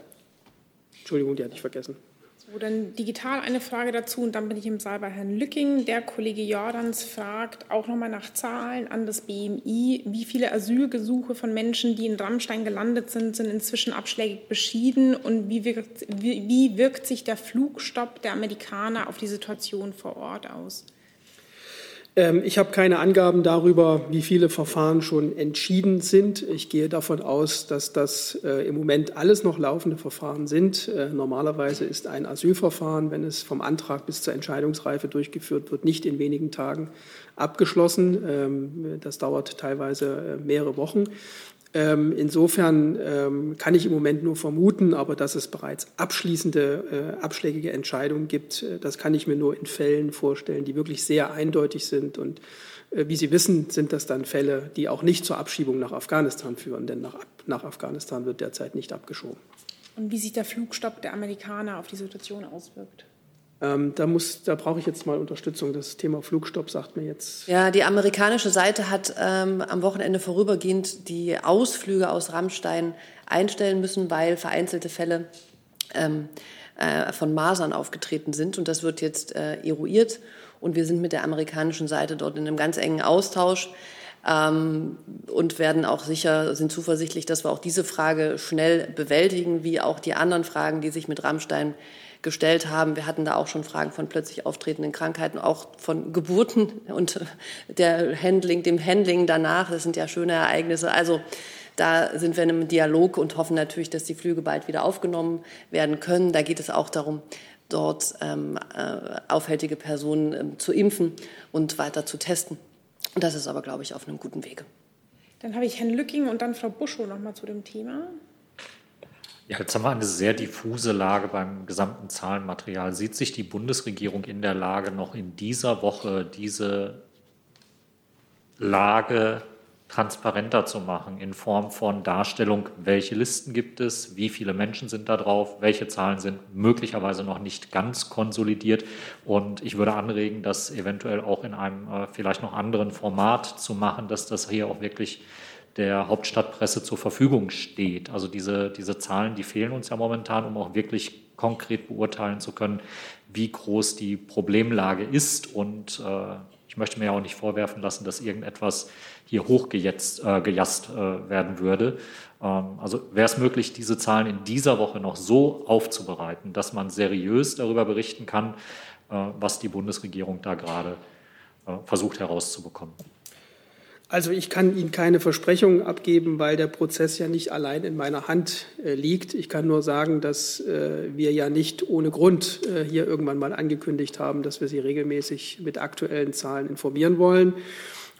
Entschuldigung, die hatte ich vergessen. So, dann digital eine Frage dazu und dann bin ich im Saal bei Herrn Lücking. Der Kollege Jordans fragt auch nochmal nach Zahlen an das BMI. Wie viele Asylgesuche von Menschen, die in Rammstein gelandet sind, sind inzwischen abschlägig beschieden und wie wirkt, wie, wie wirkt sich der Flugstopp der Amerikaner auf die Situation vor Ort aus? Ähm, ich habe keine Angaben darüber, wie viele Verfahren schon entschieden sind. Ich gehe davon aus, dass das äh, im Moment alles noch laufende Verfahren sind. Äh, normalerweise ist ein Asylverfahren, wenn es vom Antrag bis zur Entscheidungsreife durchgeführt wird, nicht in wenigen Tagen abgeschlossen. Ähm, das dauert teilweise äh, mehrere Wochen. Ähm, insofern ähm, kann ich im Moment nur vermuten, aber dass es bereits abschließende, äh, abschlägige Entscheidungen gibt, äh, das kann ich mir nur in Fällen vorstellen, die wirklich sehr eindeutig sind. Und äh, wie Sie wissen, sind das dann Fälle, die auch nicht zur Abschiebung nach Afghanistan führen, denn nach, nach Afghanistan wird derzeit nicht abgeschoben. Und wie sich der Flugstopp der Amerikaner auf die Situation auswirkt? Ähm, da, muss, da brauche ich jetzt mal Unterstützung. Das Thema Flugstopp sagt mir jetzt. Ja, die amerikanische Seite hat ähm, am Wochenende vorübergehend die Ausflüge aus Rammstein einstellen müssen, weil vereinzelte Fälle ähm, äh, von Masern aufgetreten sind. Und das wird jetzt äh, eruiert. Und wir sind mit der amerikanischen Seite dort in einem ganz engen Austausch. Ähm, und werden auch sicher, sind zuversichtlich, dass wir auch diese Frage schnell bewältigen, wie auch die anderen Fragen, die sich mit Rammstein gestellt haben. Wir hatten da auch schon Fragen von plötzlich auftretenden Krankheiten, auch von Geburten und der Handling, dem Handling danach. Das sind ja schöne Ereignisse. Also da sind wir in einem Dialog und hoffen natürlich, dass die Flüge bald wieder aufgenommen werden können. Da geht es auch darum, dort ähm, äh, auffällige Personen ähm, zu impfen und weiter zu testen. Das ist aber, glaube ich, auf einem guten Wege. Dann habe ich Herrn Lücking und dann Frau Buschow noch mal zu dem Thema. Ja, jetzt haben wir eine sehr diffuse Lage beim gesamten Zahlenmaterial. Sieht sich die Bundesregierung in der Lage, noch in dieser Woche diese Lage transparenter zu machen in Form von Darstellung, welche Listen gibt es, wie viele Menschen sind da drauf, welche Zahlen sind möglicherweise noch nicht ganz konsolidiert. Und ich würde anregen, das eventuell auch in einem äh, vielleicht noch anderen Format zu machen, dass das hier auch wirklich der Hauptstadtpresse zur Verfügung steht. Also diese, diese Zahlen, die fehlen uns ja momentan, um auch wirklich konkret beurteilen zu können, wie groß die Problemlage ist. Und äh, ich möchte mir ja auch nicht vorwerfen lassen, dass irgendetwas hier hochgejatzt äh, gejasst, äh, werden würde. Ähm, also wäre es möglich, diese Zahlen in dieser Woche noch so aufzubereiten, dass man seriös darüber berichten kann, äh, was die Bundesregierung da gerade äh, versucht herauszubekommen. Also ich kann Ihnen keine Versprechungen abgeben, weil der Prozess ja nicht allein in meiner Hand äh, liegt. Ich kann nur sagen, dass äh, wir ja nicht ohne Grund äh, hier irgendwann mal angekündigt haben, dass wir Sie regelmäßig mit aktuellen Zahlen informieren wollen.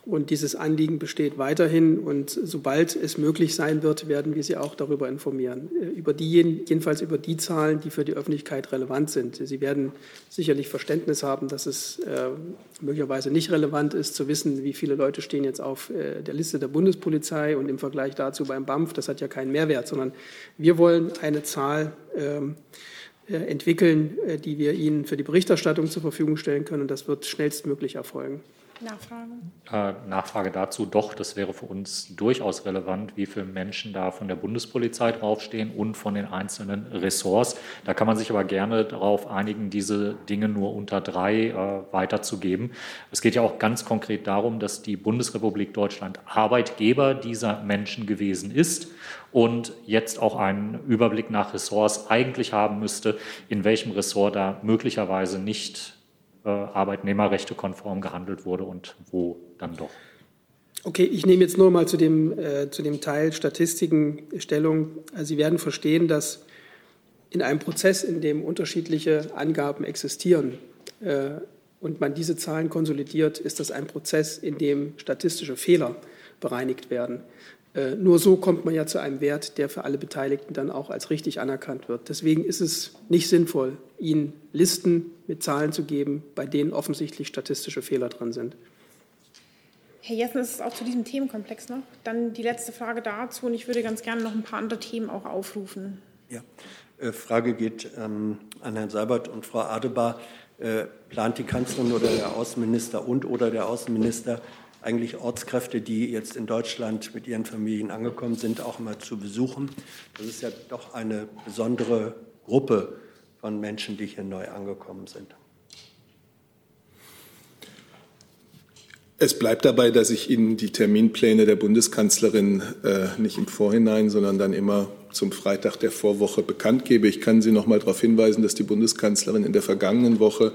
Und dieses Anliegen besteht weiterhin. Und sobald es möglich sein wird, werden wir Sie auch darüber informieren. Äh, über die, jedenfalls über die Zahlen, die für die Öffentlichkeit relevant sind. Sie werden sicherlich Verständnis haben, dass es äh, möglicherweise nicht relevant ist, zu wissen, wie viele Leute stehen jetzt auf äh, der Liste der Bundespolizei und im Vergleich dazu beim BAMF. Das hat ja keinen Mehrwert, sondern wir wollen eine Zahl ähm, äh, entwickeln, die wir Ihnen für die Berichterstattung zur Verfügung stellen können. Und das wird schnellstmöglich erfolgen. Nachfrage? Äh, Nachfrage dazu, doch, das wäre für uns durchaus relevant, wie viele Menschen da von der Bundespolizei draufstehen und von den einzelnen Ressorts. Da kann man sich aber gerne darauf einigen, diese Dinge nur unter drei äh, weiterzugeben. Es geht ja auch ganz konkret darum, dass die Bundesrepublik Deutschland Arbeitgeber dieser Menschen gewesen ist und jetzt auch einen Überblick nach Ressorts eigentlich haben müsste, in welchem Ressort da möglicherweise nicht äh, Arbeitnehmerrechte konform gehandelt wurde und wo dann doch. Okay, ich nehme jetzt nur mal zu dem, äh, zu dem Teil Statistiken Stellung. Also Sie werden verstehen, dass in einem Prozess, in dem unterschiedliche Angaben existieren äh, und man diese Zahlen konsolidiert, ist das ein Prozess, in dem statistische Fehler bereinigt werden. Äh, nur so kommt man ja zu einem Wert, der für alle Beteiligten dann auch als richtig anerkannt wird. Deswegen ist es nicht sinnvoll, Ihnen Listen mit Zahlen zu geben, bei denen offensichtlich statistische Fehler drin sind. Herr Jessen, ist es auch zu diesem Themenkomplex noch? Dann die letzte Frage dazu und ich würde ganz gerne noch ein paar andere Themen auch aufrufen. Ja, äh, Frage geht ähm, an Herrn Seibert und Frau Adebar. Äh, plant die Kanzlerin oder der Außenminister und oder der Außenminister eigentlich Ortskräfte, die jetzt in Deutschland mit ihren Familien angekommen sind, auch mal zu besuchen. Das ist ja doch eine besondere Gruppe von Menschen, die hier neu angekommen sind. Es bleibt dabei, dass ich Ihnen die Terminpläne der Bundeskanzlerin äh, nicht im Vorhinein, sondern dann immer zum Freitag der Vorwoche bekannt gebe. Ich kann Sie noch mal darauf hinweisen, dass die Bundeskanzlerin in der vergangenen Woche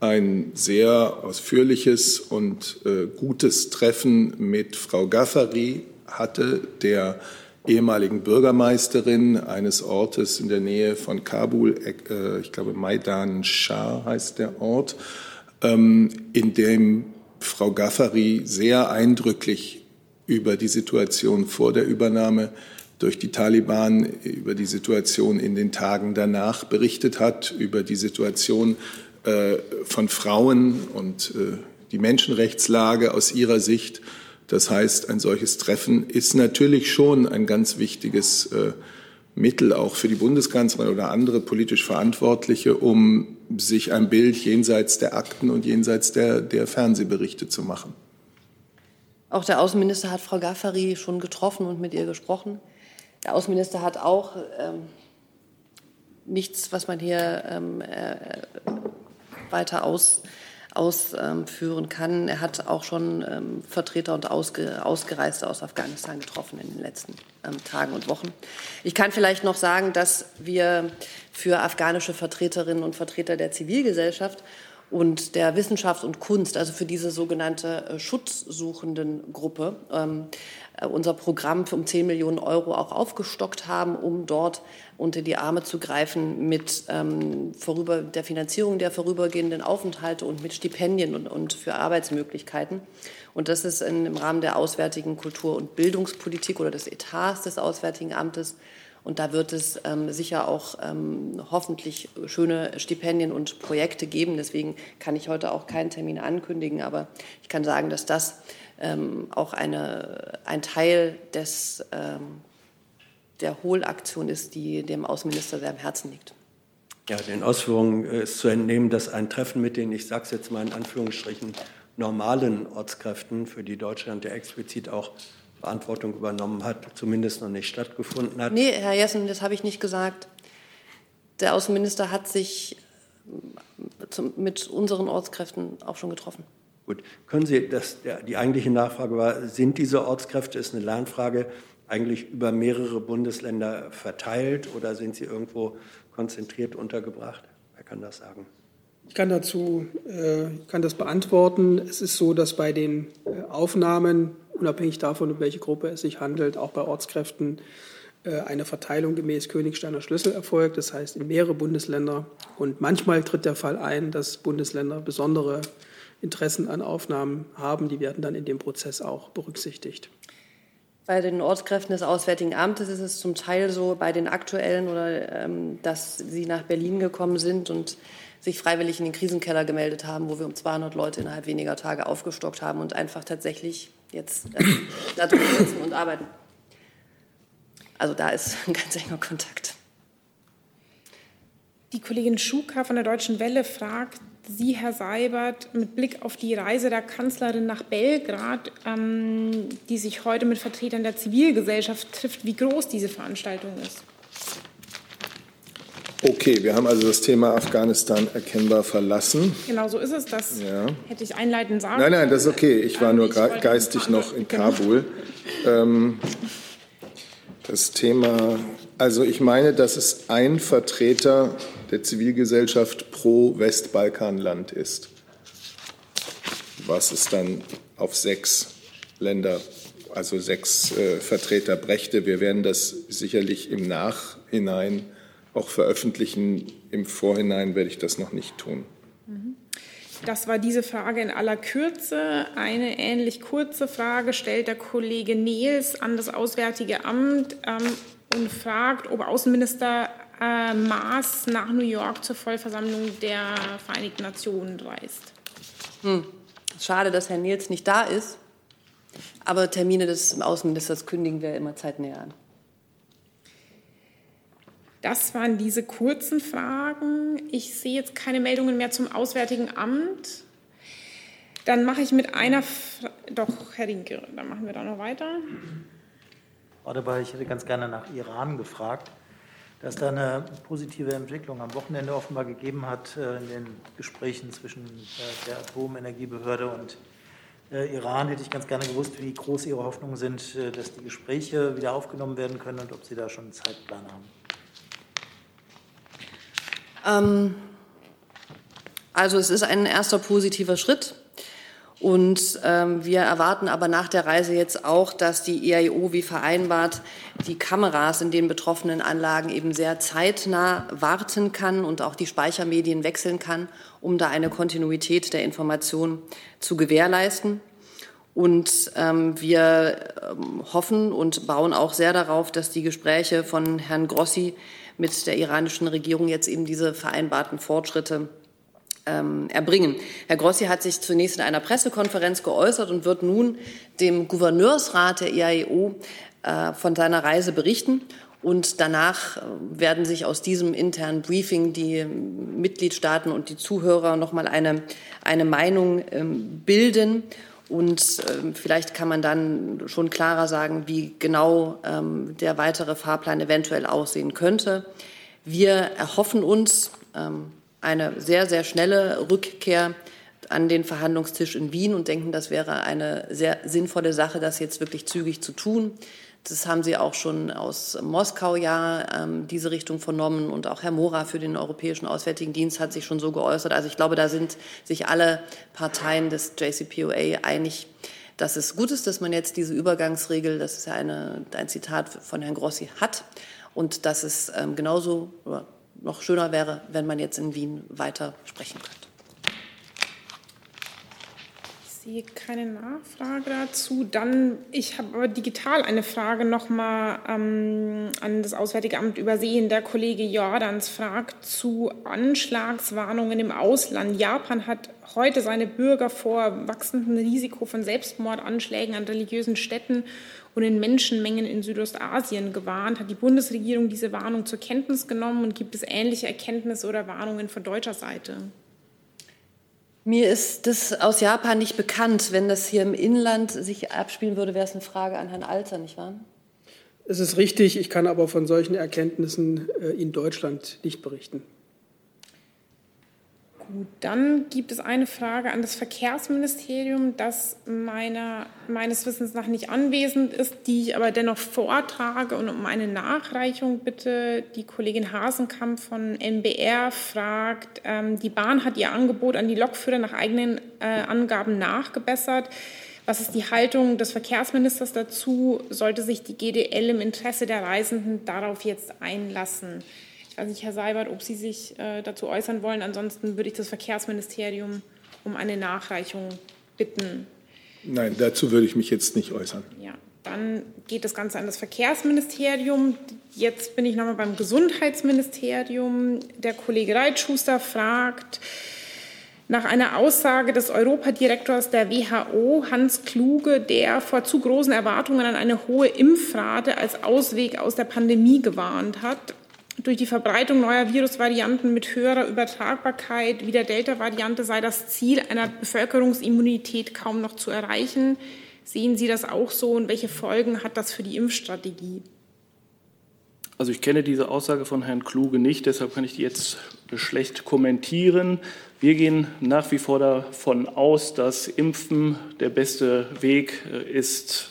ein sehr ausführliches und äh, gutes Treffen mit Frau Gaffari hatte, der ehemaligen Bürgermeisterin eines Ortes in der Nähe von Kabul, äh, ich glaube Maidan Shah heißt der Ort, ähm, in dem Frau Gaffari sehr eindrücklich über die Situation vor der Übernahme durch die Taliban, über die Situation in den Tagen danach berichtet hat, über die Situation von Frauen und äh, die Menschenrechtslage aus ihrer Sicht. Das heißt, ein solches Treffen ist natürlich schon ein ganz wichtiges äh, Mittel auch für die Bundeskanzlerin oder andere politisch Verantwortliche, um sich ein Bild jenseits der Akten und jenseits der, der Fernsehberichte zu machen. Auch der Außenminister hat Frau Gaffari schon getroffen und mit ihr gesprochen. Der Außenminister hat auch ähm, nichts, was man hier ähm, äh, weiter aus, ausführen kann. Er hat auch schon ähm, Vertreter und Ausge, Ausgereiste aus Afghanistan getroffen in den letzten ähm, Tagen und Wochen. Ich kann vielleicht noch sagen, dass wir für afghanische Vertreterinnen und Vertreter der Zivilgesellschaft und der Wissenschaft und Kunst, also für diese sogenannte äh, schutzsuchenden Gruppe, ähm, äh, unser Programm um 10 Millionen Euro auch aufgestockt haben, um dort unter die Arme zu greifen mit ähm, vorüber, der Finanzierung der vorübergehenden Aufenthalte und mit Stipendien und, und für Arbeitsmöglichkeiten. Und das ist in, im Rahmen der auswärtigen Kultur- und Bildungspolitik oder des Etats des Auswärtigen Amtes. Und da wird es ähm, sicher auch ähm, hoffentlich schöne Stipendien und Projekte geben. Deswegen kann ich heute auch keinen Termin ankündigen, aber ich kann sagen, dass das ähm, auch eine, ein Teil des, ähm, der Hohlaktion ist, die dem Außenminister sehr am Herzen liegt. Ja, den Ausführungen äh, ist zu entnehmen, dass ein Treffen mit den, ich sage es jetzt mal in Anführungsstrichen, normalen Ortskräften, für die Deutschland ja explizit auch Verantwortung übernommen hat, zumindest noch nicht stattgefunden hat. Nee, Herr Jessen, das habe ich nicht gesagt. Der Außenminister hat sich äh, mit unseren Ortskräften auch schon getroffen. Gut, können Sie, das, die eigentliche Nachfrage war, sind diese Ortskräfte, ist eine Lernfrage, eigentlich über mehrere Bundesländer verteilt oder sind sie irgendwo konzentriert untergebracht? Wer kann das sagen? Ich kann dazu äh, kann das beantworten. Es ist so, dass bei den äh, Aufnahmen unabhängig davon, um welche Gruppe es sich handelt, auch bei Ortskräften äh, eine Verteilung gemäß Königsteiner Schlüssel erfolgt, das heißt in mehrere Bundesländer. Und manchmal tritt der Fall ein, dass Bundesländer besondere Interessen an Aufnahmen haben. Die werden dann in dem Prozess auch berücksichtigt. Bei den Ortskräften des Auswärtigen Amtes ist es zum Teil so, bei den aktuellen oder ähm, dass sie nach Berlin gekommen sind und sich freiwillig in den Krisenkeller gemeldet haben, wo wir um 200 Leute innerhalb weniger Tage aufgestockt haben und einfach tatsächlich jetzt äh, da drin sitzen und arbeiten. Also da ist ein ganz enger Kontakt. Die Kollegin Schuka von der Deutschen Welle fragt Sie, Herr Seibert, mit Blick auf die Reise der Kanzlerin nach Belgrad, ähm, die sich heute mit Vertretern der Zivilgesellschaft trifft, wie groß diese Veranstaltung ist. Okay, wir haben also das Thema Afghanistan erkennbar verlassen. Genau so ist es. Das ja. hätte ich einleitend sagen Nein, nein, das ist okay. Ich war nur ich geistig noch in genau. Kabul. Ähm, das Thema, also ich meine, dass es ein Vertreter der Zivilgesellschaft pro Westbalkanland ist, was es dann auf sechs Länder, also sechs äh, Vertreter brächte. Wir werden das sicherlich im Nachhinein auch veröffentlichen. Im Vorhinein werde ich das noch nicht tun. Das war diese Frage in aller Kürze. Eine ähnlich kurze Frage stellt der Kollege Nehls an das Auswärtige Amt ähm, und fragt, ob Außenminister äh, Maas nach New York zur Vollversammlung der Vereinigten Nationen reist. Hm. Schade, dass Herr Nehls nicht da ist. Aber Termine des Außenministers kündigen wir immer zeitnäher an. Das waren diese kurzen Fragen. Ich sehe jetzt keine Meldungen mehr zum Auswärtigen Amt. Dann mache ich mit einer, Fra doch, Herr Rinke, dann machen wir da noch weiter. Warte ich hätte ganz gerne nach Iran gefragt, dass da eine positive Entwicklung am Wochenende offenbar gegeben hat äh, in den Gesprächen zwischen äh, der Atomenergiebehörde und äh, Iran. Hätte ich ganz gerne gewusst, wie groß Ihre Hoffnungen sind, dass die Gespräche wieder aufgenommen werden können und ob Sie da schon einen Zeitplan haben. Ähm, also es ist ein erster positiver Schritt. Und ähm, wir erwarten aber nach der Reise jetzt auch, dass die EIO wie vereinbart die Kameras in den betroffenen Anlagen eben sehr zeitnah warten kann und auch die Speichermedien wechseln kann, um da eine Kontinuität der Information zu gewährleisten. Und ähm, wir ähm, hoffen und bauen auch sehr darauf, dass die Gespräche von Herrn Grossi mit der iranischen Regierung jetzt eben diese vereinbarten Fortschritte ähm, erbringen. Herr Grossi hat sich zunächst in einer Pressekonferenz geäußert und wird nun dem Gouverneursrat der IAEO äh, von seiner Reise berichten. Und danach äh, werden sich aus diesem internen Briefing die Mitgliedstaaten und die Zuhörer noch mal eine, eine Meinung ähm, bilden. Und ähm, vielleicht kann man dann schon klarer sagen, wie genau ähm, der weitere Fahrplan eventuell aussehen könnte. Wir erhoffen uns ähm, eine sehr, sehr schnelle Rückkehr an den Verhandlungstisch in Wien und denken, das wäre eine sehr sinnvolle Sache, das jetzt wirklich zügig zu tun. Das haben Sie auch schon aus Moskau ja ähm, diese Richtung vernommen. Und auch Herr Mora für den Europäischen Auswärtigen Dienst hat sich schon so geäußert. Also ich glaube, da sind sich alle Parteien des JCPOA einig, dass es gut ist, dass man jetzt diese Übergangsregel, das ist ja eine, ein Zitat von Herrn Grossi, hat. Und dass es ähm, genauso noch schöner wäre, wenn man jetzt in Wien weiter sprechen könnte sehe keine Nachfrage dazu. Dann, ich habe aber digital eine Frage nochmal ähm, an das Auswärtige Amt übersehen. Der Kollege Jordans fragt zu Anschlagswarnungen im Ausland. Japan hat heute seine Bürger vor wachsendem Risiko von Selbstmordanschlägen an religiösen Städten und in Menschenmengen in Südostasien gewarnt. Hat die Bundesregierung diese Warnung zur Kenntnis genommen und gibt es ähnliche Erkenntnisse oder Warnungen von deutscher Seite? Mir ist das aus Japan nicht bekannt. Wenn das hier im Inland sich abspielen würde, wäre es eine Frage an Herrn Alter, nicht wahr? Es ist richtig, ich kann aber von solchen Erkenntnissen äh, in Deutschland nicht berichten. Gut, dann gibt es eine Frage an das Verkehrsministerium, das meiner, meines Wissens nach nicht anwesend ist, die ich aber dennoch vortrage und um eine Nachreichung bitte. Die Kollegin Hasenkamp von MBR fragt, ähm, die Bahn hat ihr Angebot an die Lokführer nach eigenen äh, Angaben nachgebessert. Was ist die Haltung des Verkehrsministers dazu? Sollte sich die GDL im Interesse der Reisenden darauf jetzt einlassen? Weiß nicht, Herr Seibert, ob Sie sich äh, dazu äußern wollen. Ansonsten würde ich das Verkehrsministerium um eine Nachreichung bitten. Nein, dazu würde ich mich jetzt nicht äußern. Ja, dann geht das Ganze an das Verkehrsministerium. Jetzt bin ich nochmal beim Gesundheitsministerium. Der Kollege Reitschuster fragt, nach einer Aussage des Europadirektors der WHO, Hans Kluge, der vor zu großen Erwartungen an eine hohe Impfrate als Ausweg aus der Pandemie gewarnt hat, durch die Verbreitung neuer Virusvarianten mit höherer Übertragbarkeit wie der Delta-Variante sei das Ziel einer Bevölkerungsimmunität kaum noch zu erreichen. Sehen Sie das auch so und welche Folgen hat das für die Impfstrategie? Also ich kenne diese Aussage von Herrn Kluge nicht, deshalb kann ich die jetzt schlecht kommentieren. Wir gehen nach wie vor davon aus, dass Impfen der beste Weg äh, ist,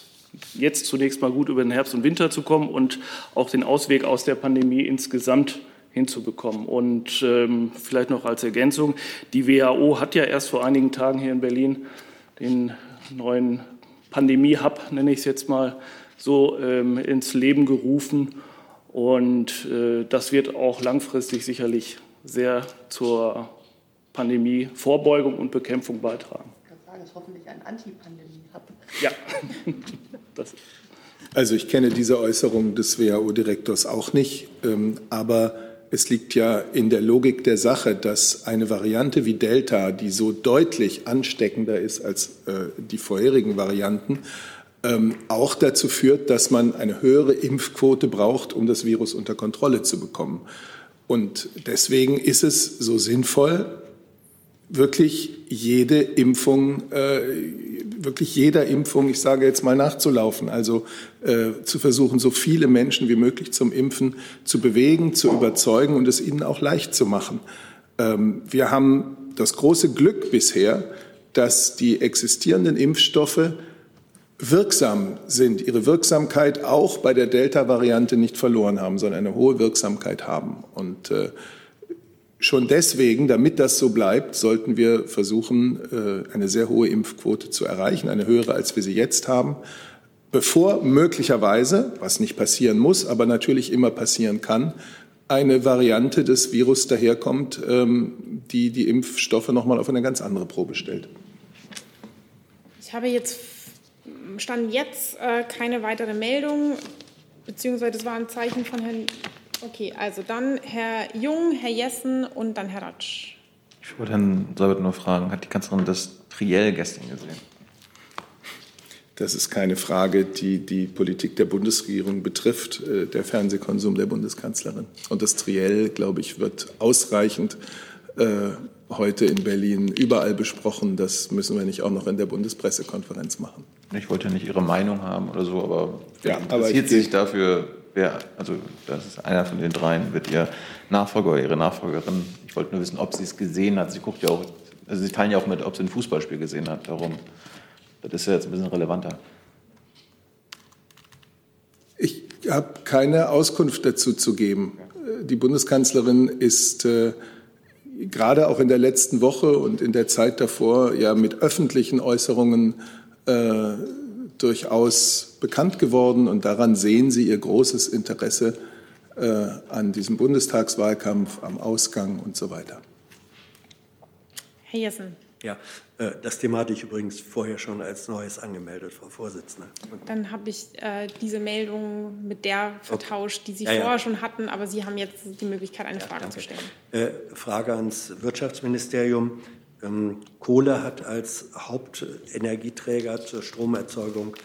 jetzt zunächst mal gut über den Herbst und Winter zu kommen und auch den Ausweg aus der Pandemie insgesamt hinzubekommen. Und ähm, vielleicht noch als Ergänzung, die WHO hat ja erst vor einigen Tagen hier in Berlin den neuen Pandemie-Hub, nenne ich es jetzt mal, so ähm, ins Leben gerufen. Und äh, das wird auch langfristig sicherlich sehr zur Pandemie-Vorbeugung und Bekämpfung beitragen. Das ist hoffentlich ein Anti-Pandemie-Hub. Ja. also ich kenne diese Äußerung des WHO-Direktors auch nicht, ähm, aber es liegt ja in der Logik der Sache, dass eine Variante wie Delta, die so deutlich ansteckender ist als äh, die vorherigen Varianten, ähm, auch dazu führt, dass man eine höhere Impfquote braucht, um das Virus unter Kontrolle zu bekommen. Und deswegen ist es so sinnvoll, wirklich jede Impfung, äh, wirklich jeder Impfung, ich sage jetzt mal nachzulaufen, also äh, zu versuchen, so viele Menschen wie möglich zum Impfen zu bewegen, zu überzeugen und es ihnen auch leicht zu machen. Ähm, wir haben das große Glück bisher, dass die existierenden Impfstoffe wirksam sind, ihre Wirksamkeit auch bei der Delta-Variante nicht verloren haben, sondern eine hohe Wirksamkeit haben. Und äh, schon deswegen, damit das so bleibt, sollten wir versuchen, äh, eine sehr hohe Impfquote zu erreichen, eine höhere, als wir sie jetzt haben, bevor möglicherweise, was nicht passieren muss, aber natürlich immer passieren kann, eine Variante des Virus daherkommt, ähm, die die Impfstoffe noch mal auf eine ganz andere Probe stellt. Ich habe jetzt Stand jetzt äh, keine weitere Meldung, beziehungsweise das war ein Zeichen von Herrn. Okay, also dann Herr Jung, Herr Jessen und dann Herr Ratsch. Ich wollte Herrn Seibert nur fragen, hat die Kanzlerin das Triell gestern gesehen? Das ist keine Frage, die die Politik der Bundesregierung betrifft, äh, der Fernsehkonsum der Bundeskanzlerin. Und das Triell, glaube ich, wird ausreichend äh, heute in Berlin überall besprochen. Das müssen wir nicht auch noch in der Bundespressekonferenz machen. Ich wollte ja nicht Ihre Meinung haben oder so, aber wer ja, interessiert sich dafür, wer, also das ist einer von den dreien, wird Ihr Nachfolger oder Ihre Nachfolgerin. Ich wollte nur wissen, ob sie es gesehen hat. Sie guckt ja auch, also Sie teilen ja auch mit, ob sie ein Fußballspiel gesehen hat. Darum, das ist ja jetzt ein bisschen relevanter. Ich habe keine Auskunft dazu zu geben. Die Bundeskanzlerin ist äh, gerade auch in der letzten Woche und in der Zeit davor ja mit öffentlichen Äußerungen äh, durchaus bekannt geworden. Und daran sehen Sie Ihr großes Interesse äh, an diesem Bundestagswahlkampf, am Ausgang und so weiter. Herr Jessen. Ja, äh, das Thema hatte ich übrigens vorher schon als Neues angemeldet, Frau Vorsitzende. Dann habe ich äh, diese Meldung mit der vertauscht, die Sie ja, vorher ja. schon hatten, aber Sie haben jetzt die Möglichkeit, eine ja, Frage danke. zu stellen. Äh, Frage ans Wirtschaftsministerium. Ähm, Kohle hat als Hauptenergieträger zur Stromerzeugung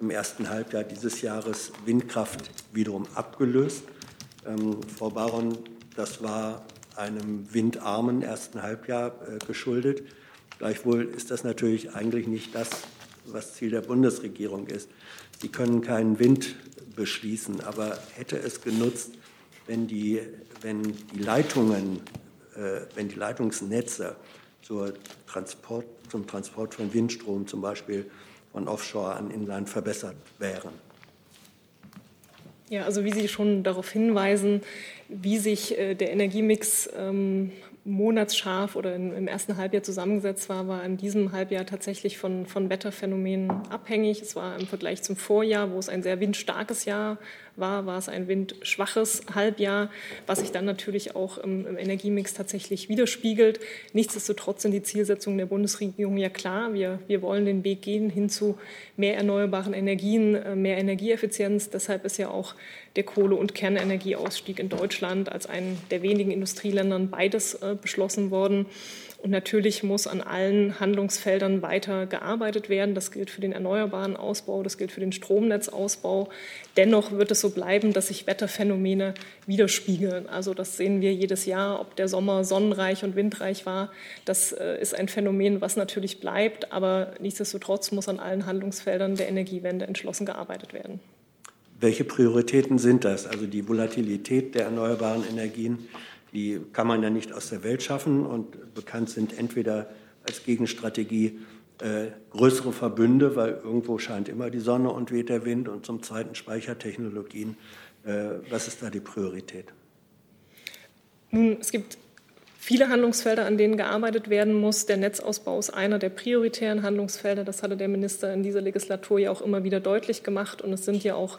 im ersten Halbjahr dieses Jahres Windkraft wiederum abgelöst. Ähm, Frau Baron, das war einem windarmen ersten Halbjahr äh, geschuldet. Gleichwohl ist das natürlich eigentlich nicht das, was Ziel der Bundesregierung ist. Sie können keinen Wind beschließen, aber hätte es genutzt, wenn die, wenn die Leitungen, äh, wenn die Leitungsnetze zur Transport, zum Transport von Windstrom zum Beispiel von Offshore an Inland verbessert wären? Ja, also wie Sie schon darauf hinweisen, wie sich äh, der Energiemix ähm, monatsscharf oder im ersten Halbjahr zusammengesetzt war, war in diesem Halbjahr tatsächlich von, von Wetterphänomenen abhängig. Es war im Vergleich zum Vorjahr, wo es ein sehr windstarkes Jahr war, war es ein windschwaches Halbjahr, was sich dann natürlich auch im, im, Energiemix tatsächlich widerspiegelt. Nichtsdestotrotz sind die Zielsetzungen der Bundesregierung ja klar. Wir, wir wollen den Weg gehen hin zu mehr erneuerbaren Energien, äh, mehr Energieeffizienz. Deshalb ist ja auch der Kohle- und Kernenergieausstieg in Deutschland als einen der wenigen Industrieländern beides äh, beschlossen worden. Und natürlich muss an allen Handlungsfeldern weiter gearbeitet werden. Das gilt für den erneuerbaren Ausbau, das gilt für den Stromnetzausbau. Dennoch wird es so bleiben, dass sich Wetterphänomene widerspiegeln. Also das sehen wir jedes Jahr, ob der Sommer sonnenreich und windreich war. Das äh, ist ein Phänomen, was natürlich bleibt. Aber nichtsdestotrotz muss an allen Handlungsfeldern der Energiewende entschlossen gearbeitet werden. Welche Prioritäten sind das? Also die Volatilität der erneuerbaren Energien, die kann man ja nicht aus der Welt schaffen und bekannt sind entweder als Gegenstrategie äh, größere Verbünde, weil irgendwo scheint immer die Sonne und weht der Wind und zum zweiten Speichertechnologien. Äh, was ist da die Priorität? Nun, es gibt viele Handlungsfelder, an denen gearbeitet werden muss. Der Netzausbau ist einer der prioritären Handlungsfelder. Das hatte der Minister in dieser Legislatur ja auch immer wieder deutlich gemacht. Und es sind ja auch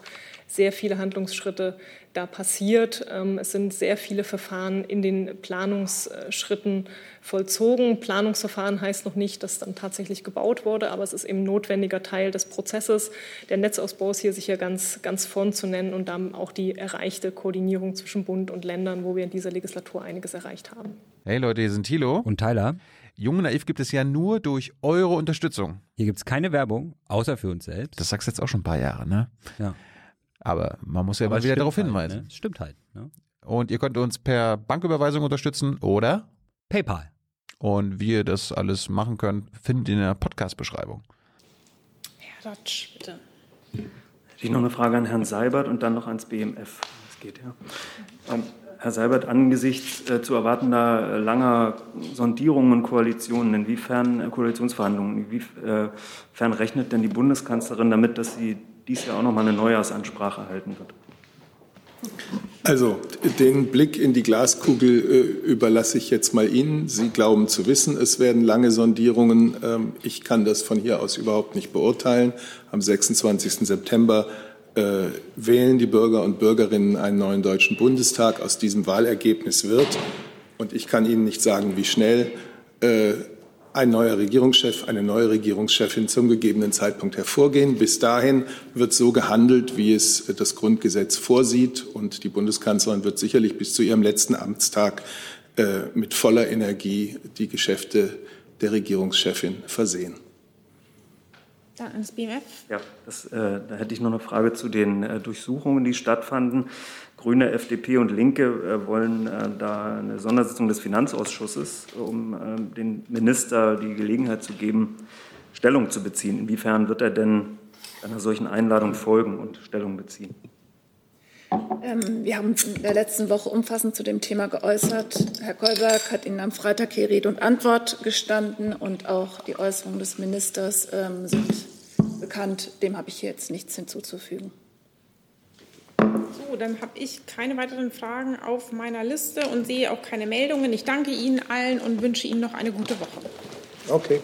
sehr viele Handlungsschritte da passiert. Ähm, es sind sehr viele Verfahren in den Planungsschritten vollzogen. Planungsverfahren heißt noch nicht, dass dann tatsächlich gebaut wurde, aber es ist eben notwendiger Teil des Prozesses. Der Netzausbau ist hier sicher ganz, ganz vorn zu nennen und dann auch die erreichte Koordinierung zwischen Bund und Ländern, wo wir in dieser Legislatur einiges erreicht haben. Hey Leute, hier sind Thilo und Tyler. Jung und Naiv gibt es ja nur durch eure Unterstützung. Hier gibt es keine Werbung, außer für uns selbst. Das sagst du jetzt auch schon ein paar Jahre, ne? Ja. Aber man muss ja mal wieder darauf hinweisen. Halt, ne? Stimmt halt. Ne? Und ihr könnt uns per Banküberweisung unterstützen oder PayPal. Und wie ihr das alles machen könnt, findet ihr in der Podcast-Beschreibung. Herr Dotsch, bitte. Hätte ich noch eine Frage an Herrn Seibert und dann noch ans BMF. Das geht ja. Ähm, Herr Seibert, angesichts äh, zu erwartender äh, langer Sondierungen und Koalitionen, inwiefern äh, Koalitionsverhandlungen, inwiefern rechnet denn die Bundeskanzlerin damit, dass sie dies Jahr auch noch mal eine Neujahrsansprache halten wird? Also den Blick in die Glaskugel äh, überlasse ich jetzt mal Ihnen. Sie glauben zu wissen, es werden lange Sondierungen. Ähm, ich kann das von hier aus überhaupt nicht beurteilen. Am 26. September äh, wählen die Bürger und Bürgerinnen einen neuen Deutschen Bundestag. Aus diesem Wahlergebnis wird, und ich kann Ihnen nicht sagen, wie schnell, äh, ein neuer Regierungschef, eine neue Regierungschefin zum gegebenen Zeitpunkt hervorgehen. Bis dahin wird so gehandelt, wie es das Grundgesetz vorsieht. Und die Bundeskanzlerin wird sicherlich bis zu ihrem letzten Amtstag äh, mit voller Energie die Geschäfte der Regierungschefin versehen. Dann ins BMF. Ja, das, äh, da hätte ich noch eine Frage zu den äh, Durchsuchungen, die stattfanden. Grüne, FDP und Linke äh, wollen äh, da eine Sondersitzung des Finanzausschusses, um äh, den Minister die Gelegenheit zu geben, Stellung zu beziehen. Inwiefern wird er denn einer solchen Einladung folgen und Stellung beziehen? Ähm, wir haben in der letzten Woche umfassend zu dem Thema geäußert. Herr Kolberg hat Ihnen am Freitag hier Rede und Antwort gestanden und auch die Äußerungen des Ministers ähm, sind bekannt. Dem habe ich hier jetzt nichts hinzuzufügen. Dann habe ich keine weiteren Fragen auf meiner Liste und sehe auch keine Meldungen. Ich danke Ihnen allen und wünsche Ihnen noch eine gute Woche. Okay.